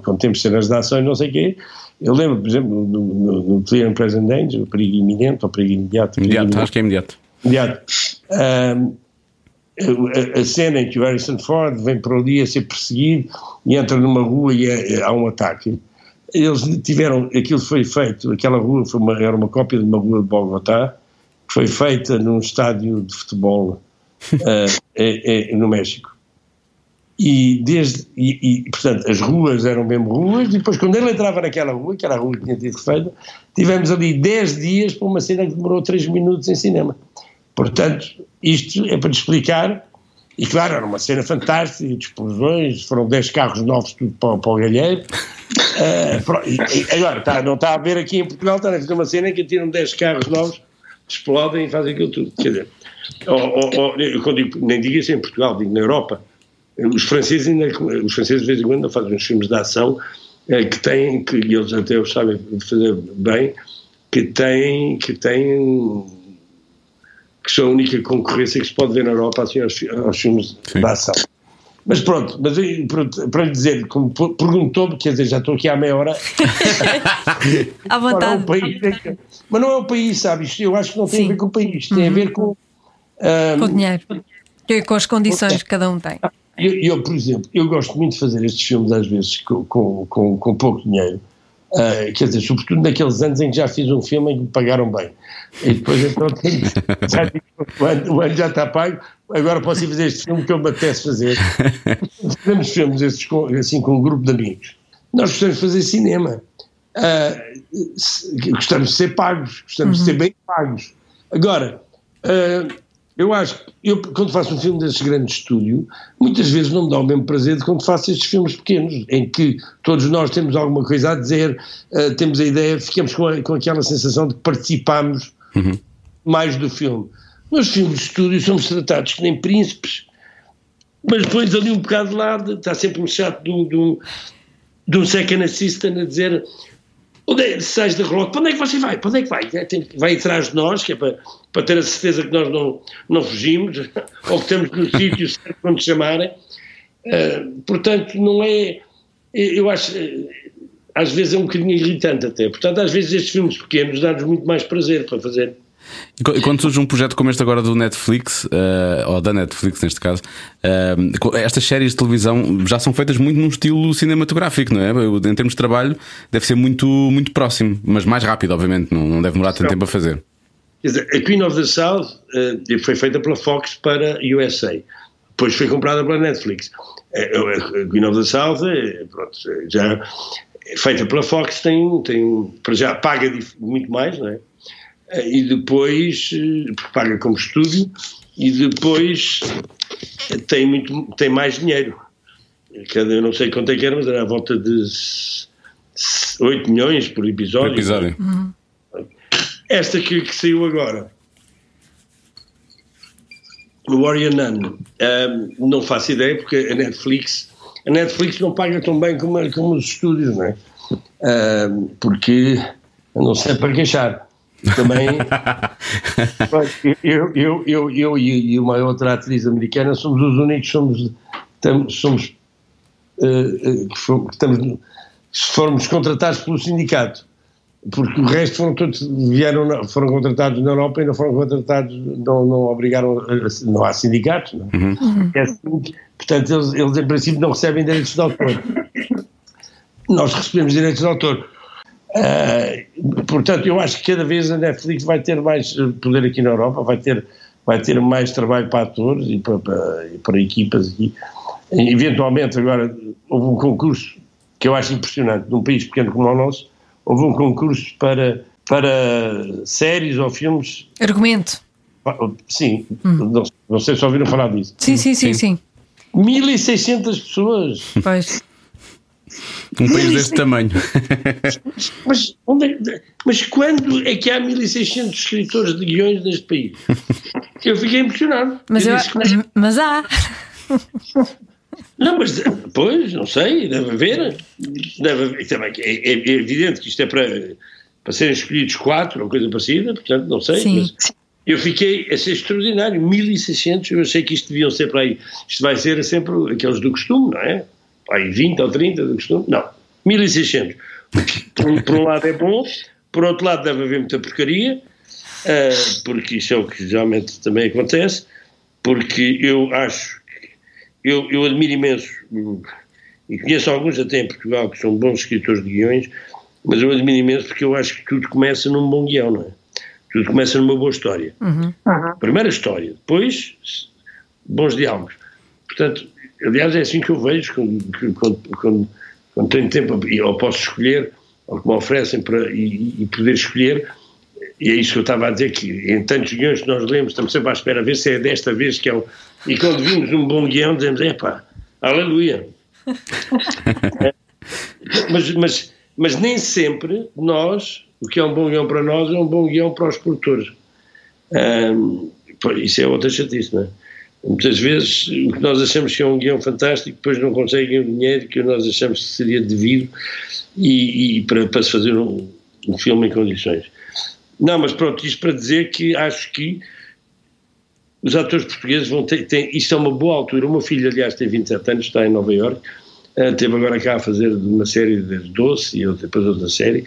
quando temos cenas de ação e não sei o quê, eu lembro, por exemplo, no, no, no Clear and Present Danger, o perigo iminente ou perigo imediato. Imediato, acho que é imediato. imediato. Ahm, a, a cena em que o Harrison Ford vem por ali a ser perseguido e entra numa rua e é- há um ataque. Eles tiveram, aquilo foi feito, aquela rua foi uma, era uma cópia de uma rua de Bogotá, que foi feita num estádio de futebol ah, é- é no México. E, desde, e, e, portanto, as ruas eram mesmo ruas, e depois, quando ele entrava naquela rua, que era a rua que tinha sido feita, tivemos ali 10 dias para uma cena que demorou 3 minutos em cinema. Portanto, isto é para te explicar, e claro, era uma cena fantástica, de explosões, foram 10 carros novos, tudo para, para o galheiro. E agora, está, não está a ver aqui em Portugal, está a fazer uma cena em que tiram 10 carros novos, explodem e fazem aquilo tudo. Quer dizer, ou- ou- eu digo- nem digo isso em Portugal, digo na Europa. Os franceses, ainda, os franceses de vez em quando fazem uns filmes de ação eh, que têm, que eles até os sabem fazer bem, que têm, que têm que são a única concorrência que se pode ver na Europa assim, aos, aos filmes Sim. de ação. Mas pronto, mas eu- pronto, para lhe dizer, como per- perguntou-me, quer dizer, já estou aqui há meia hora, À vontade. o país é mas não é o país, sabe? Isto eu acho que não tem Sim. a ver com o país, tem a ver com. ah, Com o dinheiro. E com as condições que cada um tem. Eu, eu, por exemplo, eu gosto muito de fazer estes filmes às vezes com, com, com, com pouco dinheiro. Ah, quer dizer, sobretudo naqueles anos em que já fiz um filme em que me pagaram bem. E depois então já digo, o, ano, o ano já está pago, agora posso ir fazer este filme que eu me apetece fazer. Fazemos filmes estes com, assim com um grupo de amigos. Nós gostamos de fazer cinema. Se- gostamos de ser pagos, gostamos de ser bem pagos. Agora, ah, eu acho que eu, quando faço um filme desse grande estúdio, muitas vezes não me dá o mesmo prazer de quando faço estes filmes pequenos, em que todos nós temos alguma coisa a dizer, ah, temos a ideia, ficamos com, a- com aquela sensação de que participamos mais do filme. Nos filmes de estúdio somos tratados que nem príncipes, mas depois ali um bocado de lado, está sempre um chato de um, de um, de um second assistant a dizer onde é, sais da rota, para onde é que você vai? Para onde é que vai? É, tem- vai atrás de nós, que é para, para ter a certeza que nós não, não fugimos, ou que estamos no sítio certo quando chamarem. Ah, portanto, não é. Eu acho. eh, Às vezes é um bocadinho irritante até. Portanto, às vezes estes filmes pequenos dão-nos muito mais prazer para fazer. E qu- quando surge um projeto como este agora do Netflix, eh, ou da Netflix neste caso, co- estas séries de televisão já são feitas muito num estilo cinematográfico, não é? Em termos de trabalho, deve ser muito, muito próximo, mas mais rápido, obviamente, não, não deve demorar tanto tempo a fazer. Quer dizer, a Queen of the South uh, foi feita pela Fox para USA. Depois foi comprada pela Netflix. A Queen of the South, pronto, já feita pela Fox, tem, tem para já paga muito mais, não é? E depois paga como estúdio e depois tem muito tem mais dinheiro. Eu não sei quanto é que era, mas era à volta de 8 milhões por episódio. Por episódio. Uhum. Esta que, que, saiu agora, Warrior Nun, um, não faço ideia porque a Netflix, a Netflix não paga tão bem como, como os estúdios, não é? Um, porque não sei para queixar. Também eu, eu, eu, eu, e uma outra atriz americana somos os únicos somos, somos uh, que estamos se formos contratados pelo sindicato porque o resto foram todos, vieram, foram contratados na Europa e não foram contratados, não, não obrigaram, não há sindicatos, não. Uhum. É assim, portanto eles, eles em princípio não recebem direitos de autor. Nós recebemos direitos de autor. Uh, portanto, eu acho que cada vez a Netflix vai ter mais poder aqui na Europa, vai ter, vai ter mais trabalho para atores e para, para, para equipas aqui. Eventualmente, agora, houve um concurso que eu acho impressionante, num país pequeno como o nosso, houve um concurso para, para séries ou filmes. Argumento. Sim, hum. não, não, sei se ouviram falar disso. Sim, sim, sim, sim. 1600 pessoas. Pois. Um país deste tamanho. Mas, onde é, mas quando é que há 1600 escritores de guiões neste país? Eu fiquei impressionado. Mas, eu, disse, mas, mas há. Não, mas, pois, não sei, deve haver. Deve haver também, é, é, é, evidente que isto é para, para serem escolhidos quatro ou coisa parecida, portanto, não sei. Sim. Mas eu fiquei a ser extraordinário, 1600, eu achei que isto deviam ser para aí. Isto vai ser sempre aqueles do costume, não é? Aí 20 ou 30 do costume? Não, 1600. Por, por um lado é bom, por outro lado deve haver muita porcaria, uh, porque isso é o que geralmente também acontece, porque eu acho eu, eu admiro imenso, e conheço alguns até em Portugal que são bons escritores de guiões, mas eu admiro imenso porque eu acho que tudo começa num bom guião, não é? Tudo começa numa boa história. Uhum. Primeiro a história, depois bons diálogos. Portanto, aliás, é assim que eu vejo quando, quando, quando, tenho tempo, ou posso escolher, ou que me oferecem para, e, e poder escolher, e é isso que eu estava a dizer, que em tantos guiões que nós lemos, estamos sempre à espera a ver se é desta vez que é o. E quando vimos um bom guião, dizemos: epá, aleluia. mas, mas, mas nem sempre nós, o que é um bom guião para nós, é um bom guião para os produtores. Um, isso é outra chatice, não é? Muitas vezes o que nós achamos que é um guião fantástico, depois não conseguem o dinheiro que nós achamos que seria devido e, e para, para se fazer um, um filme em condições. Não, mas pronto, isto para dizer que acho que os atores portugueses vão ter, tem, isto é uma boa altura. O meu filho, aliás, tem 27 anos, está em Nova Iorque, uh, teve agora cá a fazer uma série de Doce e depois outra série,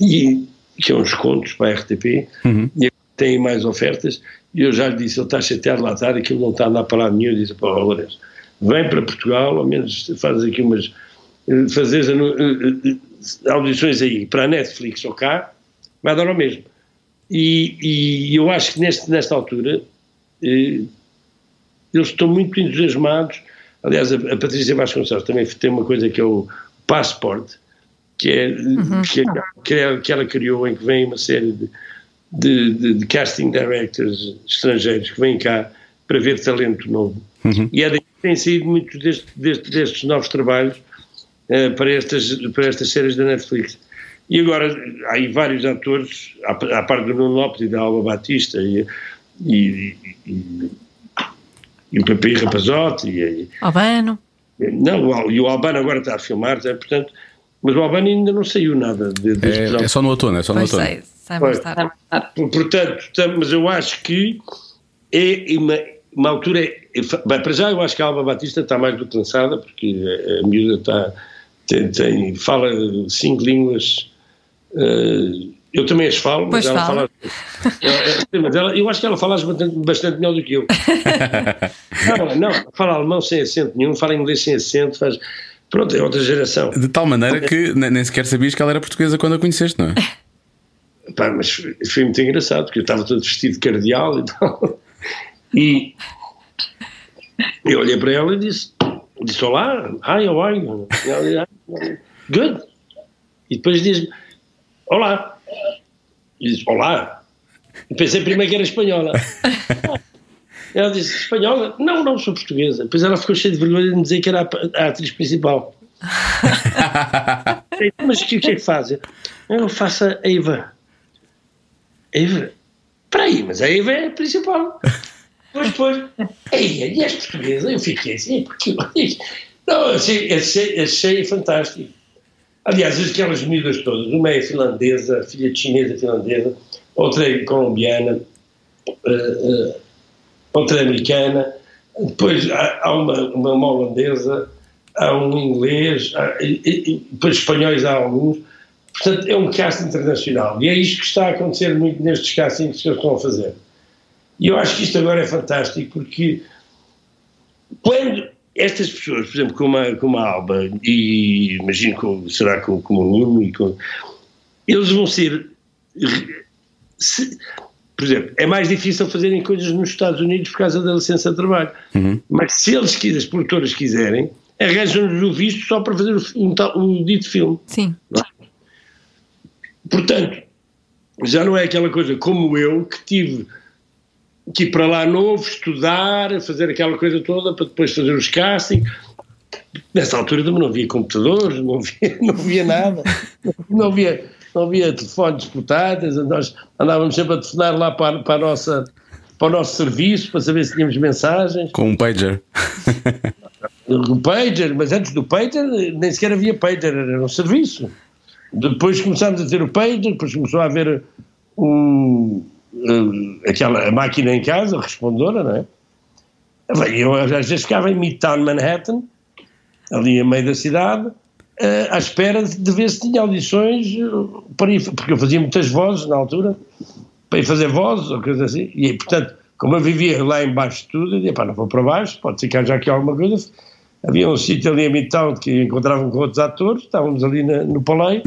e, que é uns contos para a RTP, uhum. e tem mais ofertas, e eu já lhe disse, ele está chateado lá tarde, aquilo não está a andar para lá nenhum, eu disse, pô, Lourenço, vem para Portugal, ao menos faz aqui umas, eh, fazes eh, audições aí, para a Netflix ou cá, vai dar ao mesmo. E, e eu acho que neste, nesta altura eh, eles estão muito entusiasmados. Aliás, a, a, Patrícia Vasconcelos também tem uma coisa que é o Passport, que é, uhum. que, é, que, é, que ela criou, em que vem uma série de, de, de, de, casting directors estrangeiros que vêm cá para ver talento novo. Uhum. E é daí que têm saído muitos deste, deste, destes novos trabalhos uh, para, estas, para estas séries da Netflix. E agora há aí vários atores, à, à parte do Nuno Lopes e da Alba Batista e, e, e, e o Pepe Rapazote e, Albano. Não, e o Albano agora está a filmar, é, portanto, mas o Albano ainda não saiu nada de, é, é, só no outono, é só no pois outono. Sei, sai mais tarde. Portanto, mas eu acho que é uma, uma altura. Bem, para já eu acho que a Alba Batista está mais do que lançada, porque a, miúda está, tem, tem, fala cinco línguas Uh, eu também as falo, mas ela fala. fala mas ela, eu acho que ela fala bastante, bastante melhor do que eu. não, não, fala alemão sem acento nenhum, fala inglês sem acento, faz. Pronto, é outra geração. De tal maneira que nem sequer sabias que ela era portuguesa quando a conheceste, não é? Pá, mas foi, muito engraçado, porque eu estava todo vestido de cardeal e tal. E eu olhei para ela e disse, disse olá, hi, how are you? E ela disse, good. E depois diz olá. E diz, olá. E pensei primeiro que era espanhola. Ela disse, espanhola? Não, não, sou portuguesa. Depois ela ficou cheia de vergonha de me dizer que era a, a atriz principal. Mas o que, o que é que faz? Eu faço a Eva. Aí, mas a Eva é a principal. Depois, depois, ei, e és portuguesa? Eu fiquei assim, porque. Não, achei, achei, achei fantástico. Aliás, aquelas medidas todas, uma é finlandesa, filha de chinesa finlandesa, outra é colombiana, uh, uh, outra é americana, depois há, há uma, uma, holandesa, há um inglês, há, e, e, depois espanhóis há alguns. Portanto, é um casting internacional. E é isto que está a acontecer muito nestes castings que eles estão a fazer. E eu acho que isto agora é fantástico porque quando estas pessoas, por exemplo, como a, como a Alba, e imagino que será como, como o Nuno, e com, eles vão ser. Se, por exemplo, é mais difícil fazerem coisas nos Estados Unidos por causa da licença de trabalho. Uhum. Mas se eles, quiserem, as produtoras quiserem, arranjam-nos o visto só para fazer o, o, o dito filme. Sim. Portanto, já não é aquela coisa como eu que tive que ir para lá novo, estudar, fazer aquela coisa toda para depois fazer os castings. Nessa altura também não havia computadores, não havia, não havia nada, não havia, não havia telefones portáteis, nós andávamos sempre a telefonar lá para, para, nossa, para o nosso serviço para saber se tínhamos mensagens. Com um pager. Um pager, mas antes do pager nem sequer havia pager, era um serviço. Depois começámos a ter o pager, depois começou a haver um, uh, aquela a máquina em casa, a respondedora, não é? Eu às vezes ficava em Midtown Manhattan, ali a meio da cidade, uh, à espera de, ver se tinha audições uh, para ir, porque eu fazia muitas vozes na altura, para ir fazer vozes ou coisa assim, e portanto, como eu vivia lá embaixo de tudo, eu dizia, pá, não vou para baixo, pode que haja aqui alguma coisa. Havia um sítio ali em Midtown que encontravam com outros atores, estávamos ali na, no Paleio,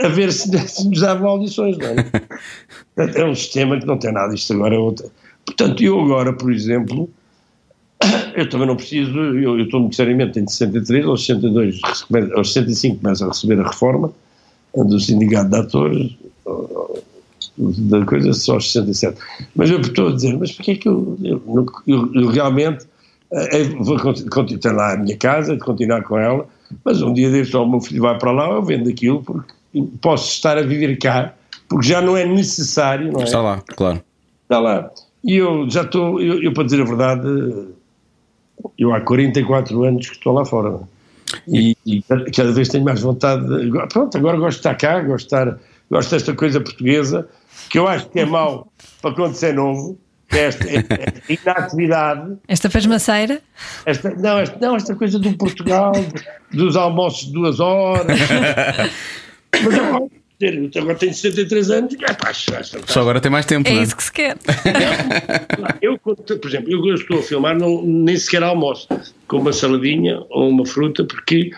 a ver se, se nos davam audições, não é? é um sistema que não tem nada, isto agora é outra. Portanto, eu agora, por exemplo, eu também não preciso, eu, eu estou necessariamente em 63 ou 62, aos 65 começo a receber a reforma do sindicato de atores, da coisa só aos 67. Mas eu estou a dizer, mas porquê é que eu, eu, eu, eu realmente vou continuar lá a minha casa, continuar com ela, mas um dia deste, o meu filho vai para lá, eu vendo aquilo porque posso estar a viver cá, porque já não é necessário, não é? Está lá, claro. Está lá. E eu já estou, eu, eu, para dizer a verdade, eu há 44 anos que estou lá fora. E, e cada vez tenho mais vontade de, Pronto, agora gosto de estar cá, gosto de estar, gosto desta coisa portuguesa, que eu acho que é mau para quando é novo, é esta, esta inatividade. Esta pasmaceira? Esta, não, esta, não, esta coisa do Portugal, dos almoços de duas horas. Mas agora, agora tenho 73 anos e é pá, Só agora tem mais tempo. É não? isso que se quer. Eu, por exemplo, eu estou a filmar, não, nem sequer almoço, com uma saladinha ou uma fruta, porque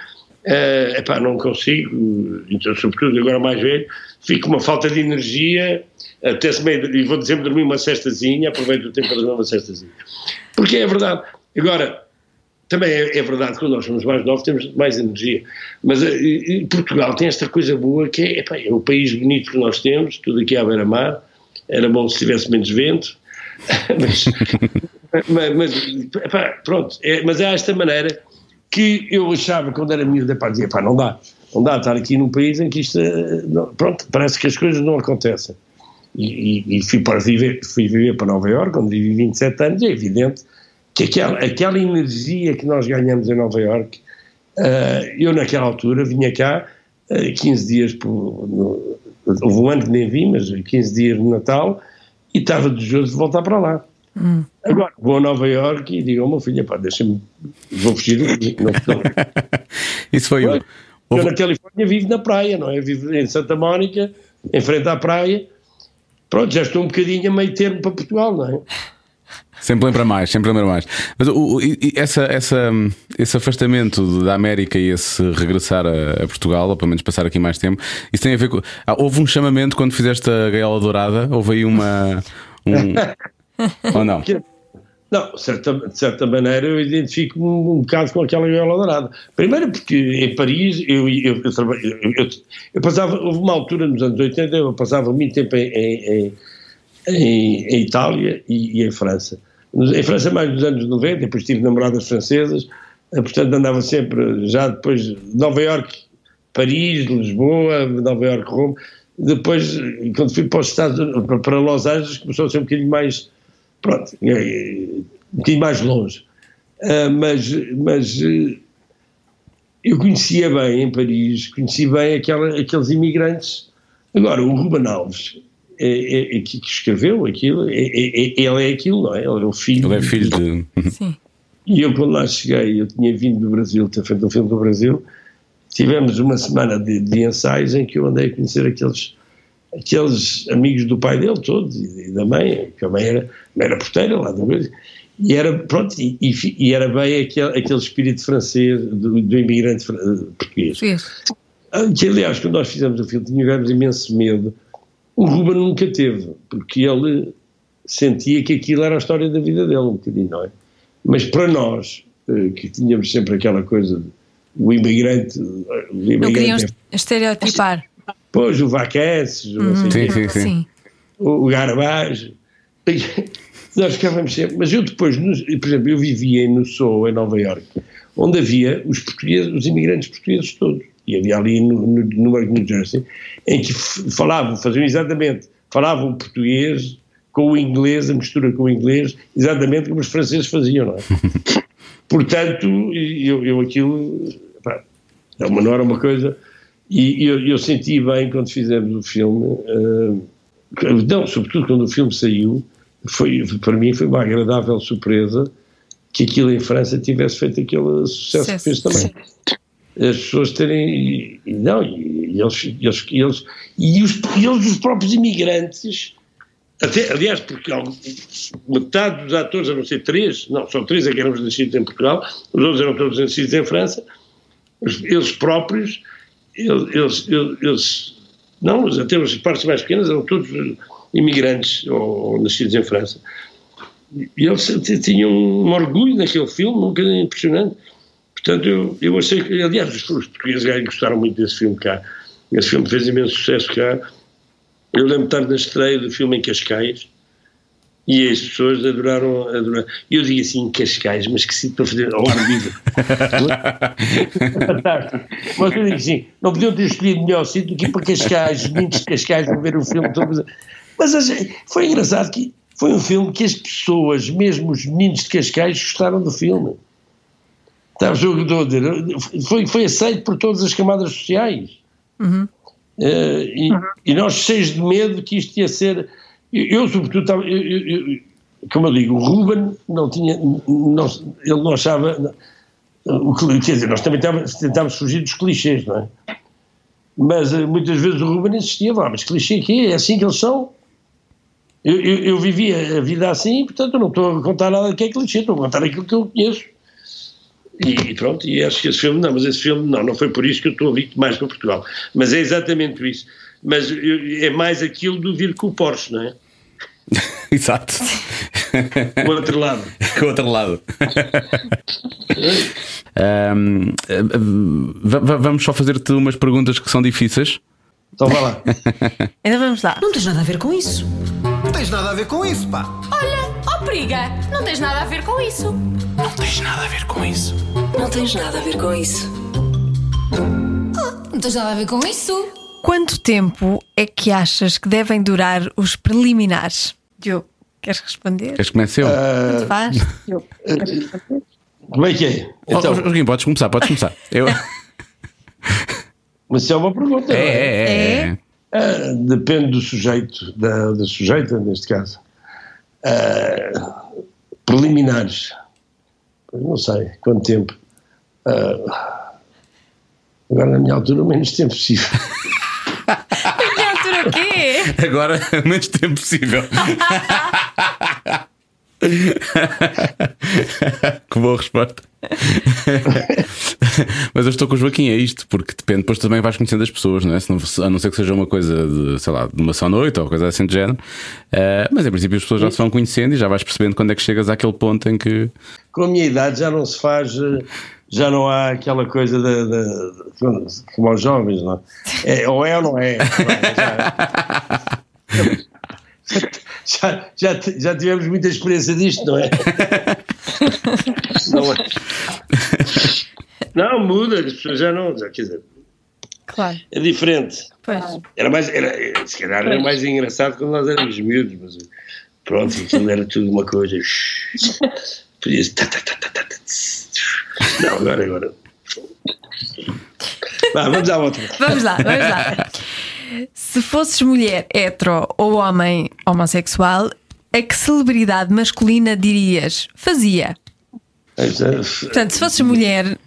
é uh, pá, não consigo, então, sobretudo agora mais velho, fico com uma falta de energia, até se meio, e vou dizer-me dormir uma cestazinha, aproveito o tempo para dormir uma cestazinha. Porque é verdade. Agora, também é, é, verdade que quando nós somos mais novos temos mais energia, mas uh, Portugal tem esta coisa boa que é, é o país bonito que nós temos, tudo aqui à beira-mar, era bom se tivesse menos vento, mas, mas, mas pronto, é, mas é esta maneira que eu achava quando era miúdo, epá, dizia, epá, não dá, não dá estar aqui num país em que isto, não, pronto, parece que as coisas não acontecem. E, e, fui, para viver, fui viver para Nova Iorque, onde vivi 27 anos, é evidente que aquela, aquela energia que nós ganhamos em Nova Iorque, uh, eu naquela altura vinha cá uh, eh, 15 dias, por, no, houve um ano que nem vim, mas 15 dias no Natal, e estava desejoso de voltar para lá. Hum. Agora vou a Nova Iorque e digo ao meu filho, pá, deixa-me, vou fugir daqui. Não, não. Isso foi o... Eu na Califórnia vivo na praia, não é? Vivo em Santa Mónica, em frente à praia. Pronto, já estou um bocadinho a meio termo para Portugal, não é? Sempre lembra mais, sempre lembra mais. Mas o, o, essa, essa, esse afastamento da América e esse regressar a, a Portugal, ou pelo menos passar aqui mais tempo, isso tem a ver com. Ah, houve um chamamento quando fizeste a Gaiola Dourada? Houve aí uma. Um, ou não? Não, certa, de certa maneira eu identifico-me um, um bocado com aquela gaiola dourada. Primeiro porque em Paris eu, eu, eu, eu- passava, houve uma altura nos anos 80, eu passava muito tempo em, em, em, em Itália e, e em França. Em França mais nos anos 90, depois tive namoradas francesas, eh, portanto andava sempre, já depois de Nova Iorque, Paris, Lisboa, Nova Iorque, Roma. Depois, quando fui para os Estados para Los Angeles, começou a ser um bocadinho mais pronto, é, é, um bocadinho mais longe. Ah, mas, mas eh, eu conhecia bem em Paris, conheci bem aquela, aqueles imigrantes. Agora, o Ruben Alves, é, é, é que que escreveu aquilo, é, é, é- ele é aquilo, não é? Ele é o filho. Ele é filho de. Sim. E eu, quando lá cheguei, eu tinha vindo do Brasil, ter feito um filme do Brasil, tivemos uma semana de, de ensaios em que eu andei a conhecer aqueles, aqueles amigos do pai dele todos e, da mãe, que a mãe era, era porteira lá do. E era, pronto, e, e era bem aquele, aquele espírito francês do, do imigrante eh, português. Português. Ah, Que, aliás, quando nós fizemos o filme, tínhamos imenso medo. O Ruben nunca teve, porque ele sentia que aquilo era a história da vida dele, um bocadinho, não é? Mas para nós, eh, que tínhamos sempre aquela coisa, de, o imigrante. O Não queriam imigrante est- estereotipar. Pois, o não sei Sim, sim, sim. O o Garbage. Nós ficávamos sempre. Mas eu depois, por exemplo, eu vivia em Nassau, em Nova Iorque, onde havia os portugueses, os imigrantes portugueses todos. E havia ali no, no, no Newark, New Jersey, em que falavam, faziam exatamente, falavam português com o inglês, a mistura com o inglês, exatamente como os franceses faziam, não é? Portanto, eu, eu aquilo, pá, é não era uma coisa, e eu, eu senti bem quando fizemos o filme, eh, não, sobretudo quando o filme saiu, foi, para mim foi uma agradável surpresa que aquilo em França tivesse feito aquele sucesso que fez também. As pessoas terem. Não, e, eles, eles, eles, e os, eles, os próprios imigrantes, até, aliás, porque metade dos atores, a não ser três, não, só três é que éramos nascidos em Portugal, os outros eram todos nascidos em França, eles próprios, eles, eles, eles- não, até as partes mais pequenas eram todos imigrantes ou, ou nascidos em França. E eles tinham um orgulho naquele filme, um bocadinho impressionante. Portanto, eu, eu achei que, aliás, os, portugueses gostaram muito desse filme cá. Esse filme fez imenso sucesso cá. Eu lembro de estar na estreia do filme em Cascais e as pessoas adoraram. adoraram. Eu digo assim, Cascais, mas que sítio para fazer ao ar livre. Fantástico. Mas eu digo assim, não podiam ter escolhido melhor sítio do que ir para Cascais, os meninos de Cascais vão ver o filme todo. Mas foi engraçado que foi um filme que as pessoas, mesmo os meninos de Cascais, gostaram do filme. Sabes o que estou a dizer? Foi, foi aceito por todas as camadas sociais. Eh, e, e nós cheios de medo que isto ia ser. Eu, sobretudo, eu- eu- como eu digo, o Ruben não tinha. Não, ele não achava. O que, quer dizer, nós também tentávamos, tentávamos fugir dos clichês, não é? Mas eh, muitas vezes o Ruben insistia, "Vá, mas clichê que é? É assim que eles são? Eu, eu, eu vivia a vida assim, portanto eu não estou a contar nada que é clichê, estou a contar aquilo que eu conheço. E pronto, e acho que esse filme, não, mas esse filme, não, não foi por isso que eu estou ali mais para Portugal. Mas é exatamente isso. Mas é mais aquilo do vir com o Porsche, não é? Exato. O outro lado. Com o outro lado. Va- vamos só fazer-te umas perguntas que são difíceis. Então vá lá. Então vamos lá. Não tens nada a ver com isso. Não tens nada a ver com isso, pá. Olha, ó briga, não tens nada a ver com isso. Não tens nada a ver com isso. Não tens nada a ver com isso. Não tens nada a ver com isso. Quanto tempo é que achas que devem durar os preliminares? Diogo, queres responder? Queres que comece eu? Tanto faz? Como é que é? Oh, Então, oh, podes começar, podes começar. Eu... mas isso é uma pergunta. É, é? é, é. Ah, depende do sujeito, da, da sujeita, neste caso. Ah, preliminares. Não sei quanto tempo. Ah, agora, na minha altura, o menos tempo possível. Que altura o quê? Agora, o menos tempo possível. que boa resposta. Mas eu estou com o Joaquim, é isto, porque depende, depois também vais conhecendo as pessoas, não é? Se não, a não ser que seja uma coisa de, sei lá, de uma só noite ou coisa assim de género. Eh, mas em princípio as pessoas já se vão conhecendo e já vais percebendo quando é que chegas àquele ponto em que. Com a minha idade já não se faz, eh, já não há aquela coisa de, de- de- como aos jovens, não é? É, ou é ou não é? Já, já, já, já tivemos muita experiência disto, não é? Não, é? não muda, as pessoas já não, já, quer dizer, Claro. é diferente. Pois. Era mais, era, se calhar era mais engraçado quando nós éramos miúdos, mas pronto, aquilo era tudo uma coisa. Podia-se. tá, tá, tá. Não, agora, agora. Vá, vamos à outra. Vamos lá, vamos lá. Se fosses mulher hetero ou homem homossexual, a que celebridade masculina dirias? Fazia. Portanto, se fosses mulher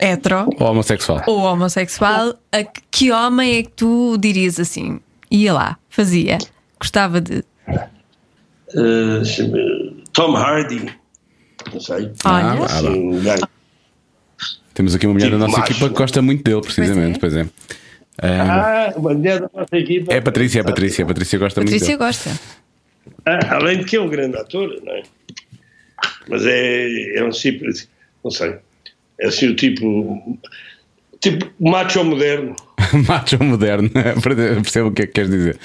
hetero Ou homossexual. ou homossexual, a que- homem é que tu dirias assim? Ia lá, fazia. Gostava de. Eh, deixa-me- Tom Hardy. Não sei. Ah, Olha. vá. Um gajo. Temos aqui uma mulher Tipo da nossa macho. equipa que gosta muito dele, precisamente. Pois é. Ah, Ah, uma mulher da nossa equipa. é a Patrícia, é a Patrícia. A Patrícia gosta Patrícia muito dele. gosta. Ah, além de que é um grande ator, não é? Mas é, é um tipo, não sei, é assim o tipo, tipo macho moderno. Macho moderno, percebo o que é que queres dizer.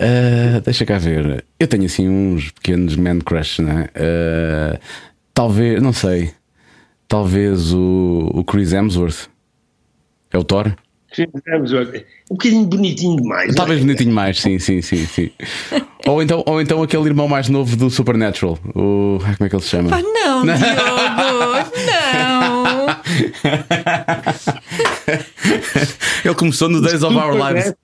Ah, deixa cá ver. Eu tenho assim uns pequenos man crush, né? Ah, talvez, não sei. Talvez o, o Chris Hemsworth. É o Thor? Sim, vamos ver. Um bocadinho bonitinho demais. Talvez não é? bonitinho mais, sim, sim, sim, sim. ou, então, ou então aquele irmão mais novo do Supernatural. O. ai, Como é que ele se chama? Ah, não, Diogo! Não! Ele começou no Days of Our Lives.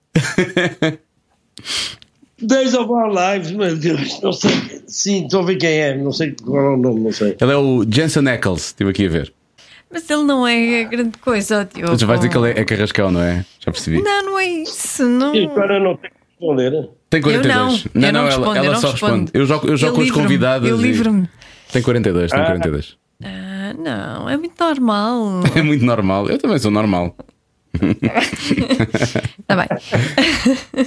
Days of Our Lives, meu Deus, não sei. Sim, estou a ver quem é, não sei qual é o nome, não sei. Ele é o Jensen Ackles, estive aqui a ver. Mas ele não é grande coisa, ó, Diogo. Já vais dizer que ele é, é carrascão, não é? Já percebi. Não, não é isso. Não. E agora não tenho que responder. Tem 42. Eu não, eu não ela, respondo, ela não só responde. Eu jogo, eu jogo Eu com as livro-me, convidadas. eu e- livro-me. Tem 42, tem Ah. 42. Ah, não, é muito normal. É muito normal. Eu também sou normal. Está bem.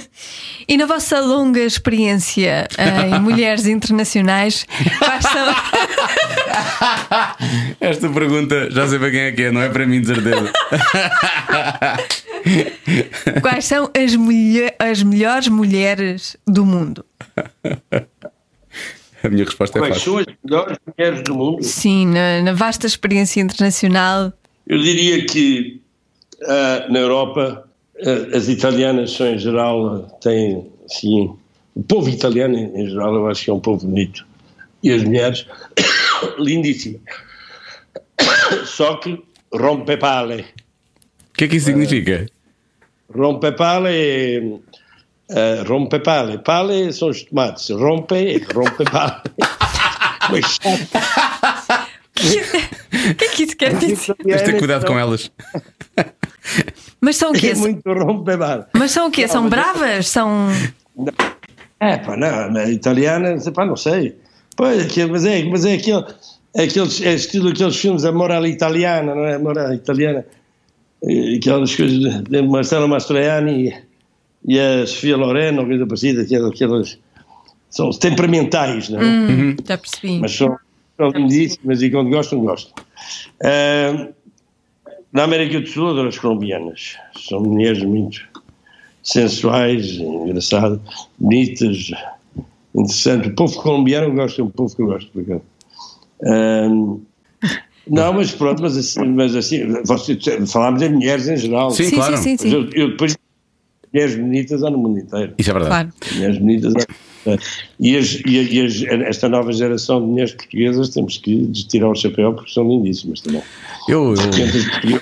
e na vossa longa experiência em mulheres internacionais, quais são, Esta pergunta já sei para quem é que é, não é para mim de certeza. quais são as, as melhores mulheres do mundo? A minha resposta é Quais fácil. são as melhores mulheres do mundo? Sim, na, na vasta experiência internacional. Eu diria que ah, na Europa ah, as italianas são em geral ah, têm assim o povo italiano em, geral eu acho que é um povo bonito. E as mulheres lindíssimas. Só que rompe pale. O que é que isso significa? rompe pale é ah, rompe pale. Pale são os tomates. Rompe é rompe pale. Mas O que é que isso quer dizer? Tens de ter cuidado com elas. Mas são o quê? é muito Mas são o quê? São bravas? São. É, pá, não, italiana, pá, não sei. Pois, aquilo, mas é, mas é aquele, é aquele é estilo daqueles filmes, a moral italiana, não é? A moral italiana. Aquelas coisas de- Marcelo Mastroianni e, e a Sofia Loren, ou coisa parecida, aquelas, aquelas são temperamentais, não é? Hum, já percebi. Mas são, são lindíssimas e quando gostam, gostam. Ah, na América do Sul, adoro as colombianas. São mulheres muito sensuais, engraçadas, bonitas, interessantes. O povo colombiano gosta, é um povo que eu gosto. por acaso. Ah, não, mas pronto, mas assim, mas assim você, falámos em mulheres em geral. Sim, sim, claro. sim, sim. eu, eu depois mulheres bonitas há no mundo inteiro. Isso é verdade. Claro. Mulheres bonitas. há- E, as, e, as- esta nova geração de mulheres portuguesas temos que tirar o chapéu porque são lindíssimas também. Eu, eu,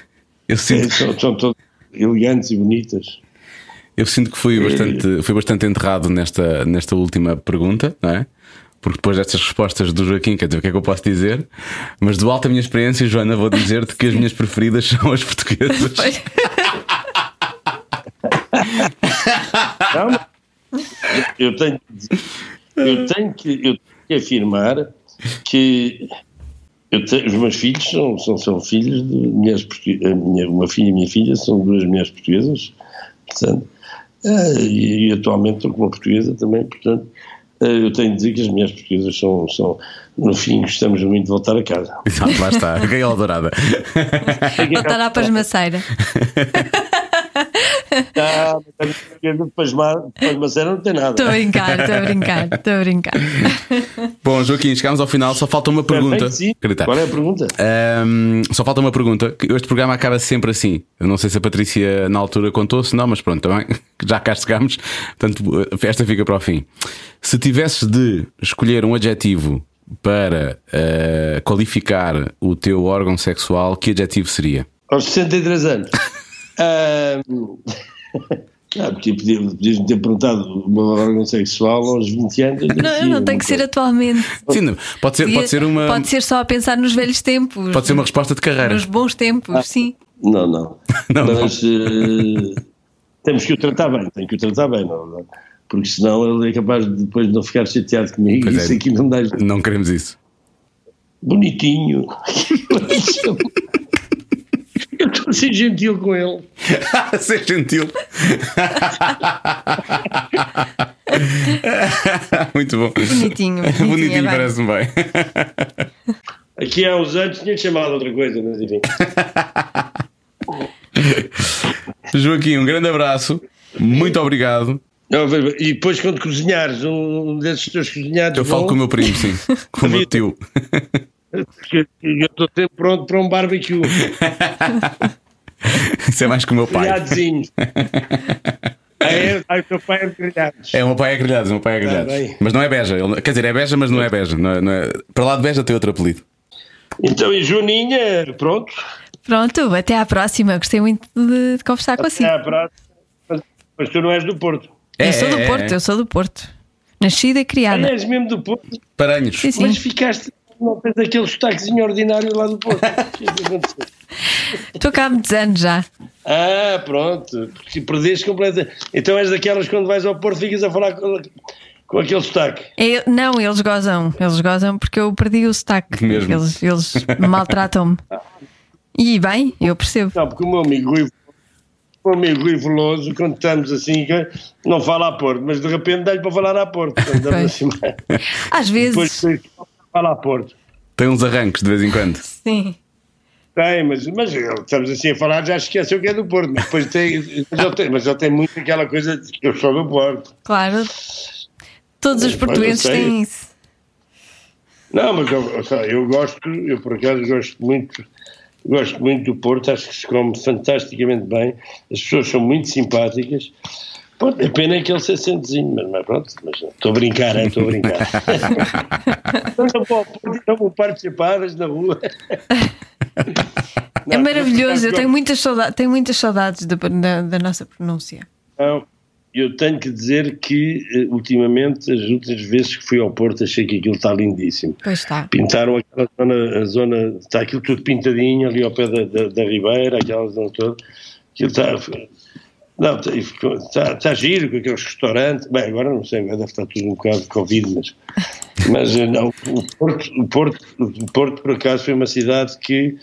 eu sinto, são, são todas elegantes e bonitas. eu sinto que fui bastante, fui bastante enterrado nesta, nesta última pergunta, não é? Porque depois destas respostas do Joaquim, quer dizer, o que é que eu posso dizer? Mas do alto da minha experiência, Joana, vou dizer-te que as minhas preferidas são as portuguesas. Não, eu tenho que dizer, eu tenho que, eu que afirmar que eu tenho- os meus filhos são, são, são filhos de mulheres portuguesas. A uma filha e a minha filha são duas mulheres portuguesas, portanto, eh, e, e atualmente estou com uma portuguesa também, portanto, eh, eu tenho de dizer que as mulheres portuguesas são, são no fim, gostamos muito de voltar a casa. Exato, lá está. Gaiola dourada. Voltar à pasmaceira. Ah, mas a portuguesa de Pasmar- de Pasmaceira não tem nada. Estou a brincar, estou a brincar, estou a brincar. Bom, Joaquim, chegámos ao final, só falta uma pergunta. Acreditar. Qual é a pergunta? Ahm, só falta uma pergunta. Este programa acaba sempre assim. Eu não sei se a Patrícia na altura contou, se não, mas pronto, também já cá chegamos. Portanto, a festa fica para o fim. Se tivesses de escolher um adjetivo para ah, qualificar o teu órgão sexual, que adjetivo seria? Aos 63 anos. Ah, ah, porque podia- podias-me ter perguntado o meu órgão sexual aos 20 anos. Não, não uma tem que ser atualmente. Sim, não, pode ser, pode ser uma. Pode ser só a pensar nos velhos tempos. Pode ser uma resposta de carreira. Nos bons tempos, sim. Não, não. Não, Mas eh, temos que o tratar bem, tem que o tratar bem, não, não. porque senão ele é capaz de depois não ficar chateado comigo. Pois é. Isso aqui não dá. Não queremos isso. bonitinho. Eu estou a ser gentil com ele. Ser gentil. Muito bom. Bonitinho, bonitinho, Bonitinho, é bem. parece-me bem. Aqui há uns anos tinha chamado outra coisa, mas enfim. Joaquim, um grande abraço. Muito obrigado. Não, e depois quando cozinhares, um desses teus cozinhados. Eu falo bom, com o meu primo, sim. Com o meu tio. Que Eu estou sempre pronto para um barbecue. Isso é mais que o meu pai. Grelhadozinhos. É, ai, o teu pai é grelhados. É, o meu pai é grelhados, o meu pai é grelhados. bem. Mas não é beja. Ele- quer dizer, é beja, mas não é beja. Não é- não é- Para lá de beja tem outro apelido. Então, e Joaninha, pronto. Pronto, até à próxima. Gostei muito de, de conversar consigo. É a praça. Mas, mas tu não és do Porto. É, eu sou do é, Porto, é. eu sou do Porto. Nascida e Ah, criada. és mesmo do Porto, Paranhos. Sim, sim. mas ficaste. Não tens aquele sotaquezinho ordinário lá do Porto. O que é que aconteceu? Estou cá há muitos anos já. Ah, pronto. Porque perdeste completamente. Então és daquelas quando vais ao Porto ficas a falar com, com aquele sotaque. É, não, eles gozam. Eles gozam porque eu perdi o sotaque. Mesmo. Eles, eles maltratam-me. E bem, eu percebo. Não, porque o meu amigo Rui, o meu amigo Rui Veloso, quando estamos assim, não fala a Porto, mas de repente dá-lhe para falar a Porto. Assim, Às depois fala a Porto. Tem uns arranques de vez em quando. Sim. Tem, mas, mas estamos assim a falar, já esqueceu que é do Porto, mas depois tem, mas ele tem, mas ele tem muito aquela coisa de que eu sou do Porto. Claro. Todos os eu portugueses têm isso. Não, mas eu, eu eu gosto, eu por acaso gosto muito, gosto muito do Porto, acho que se come fantasticamente bem, as pessoas são muito simpáticas. Pronto, a pena é que ele se assentezinho, mas, mas pronto, mas estou a brincar, estou a brincar. Não vou participadas na rua. É maravilhoso. Eu tenho muitas saudades, tenho muitas saudades da, da, da nossa pronúncia. Não, eu tenho que dizer que eh, ultimamente, as últimas vezes que fui ao Porto, achei que aquilo está lindíssimo. Pois está. Pintaram aquela zona, a zona, está aquilo tudo pintadinho ali ao pé da, da, da Ribeira, aquela zona toda. Aquilo está, não, está, está, está giro com aqueles restaurantes. Bem, agora não sei, deve estar tudo um bocado de Covid, mas, mas eh, não, o Porto, o, Porto, o Porto, por acaso, foi uma cidade que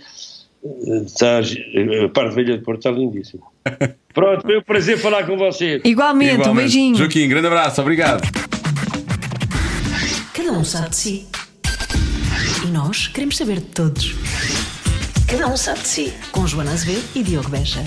eh, está, gi- a parte velha de Porto está lindíssima. Pronto, foi um prazer falar com vocês. Igualmente, um Igualmente. beijinho. Joaquim, grande abraço, obrigado. Cada um sabe de si. E nós queremos saber de todos. Cada um sabe de si. Com Joana Azevedo e Diogo Beja.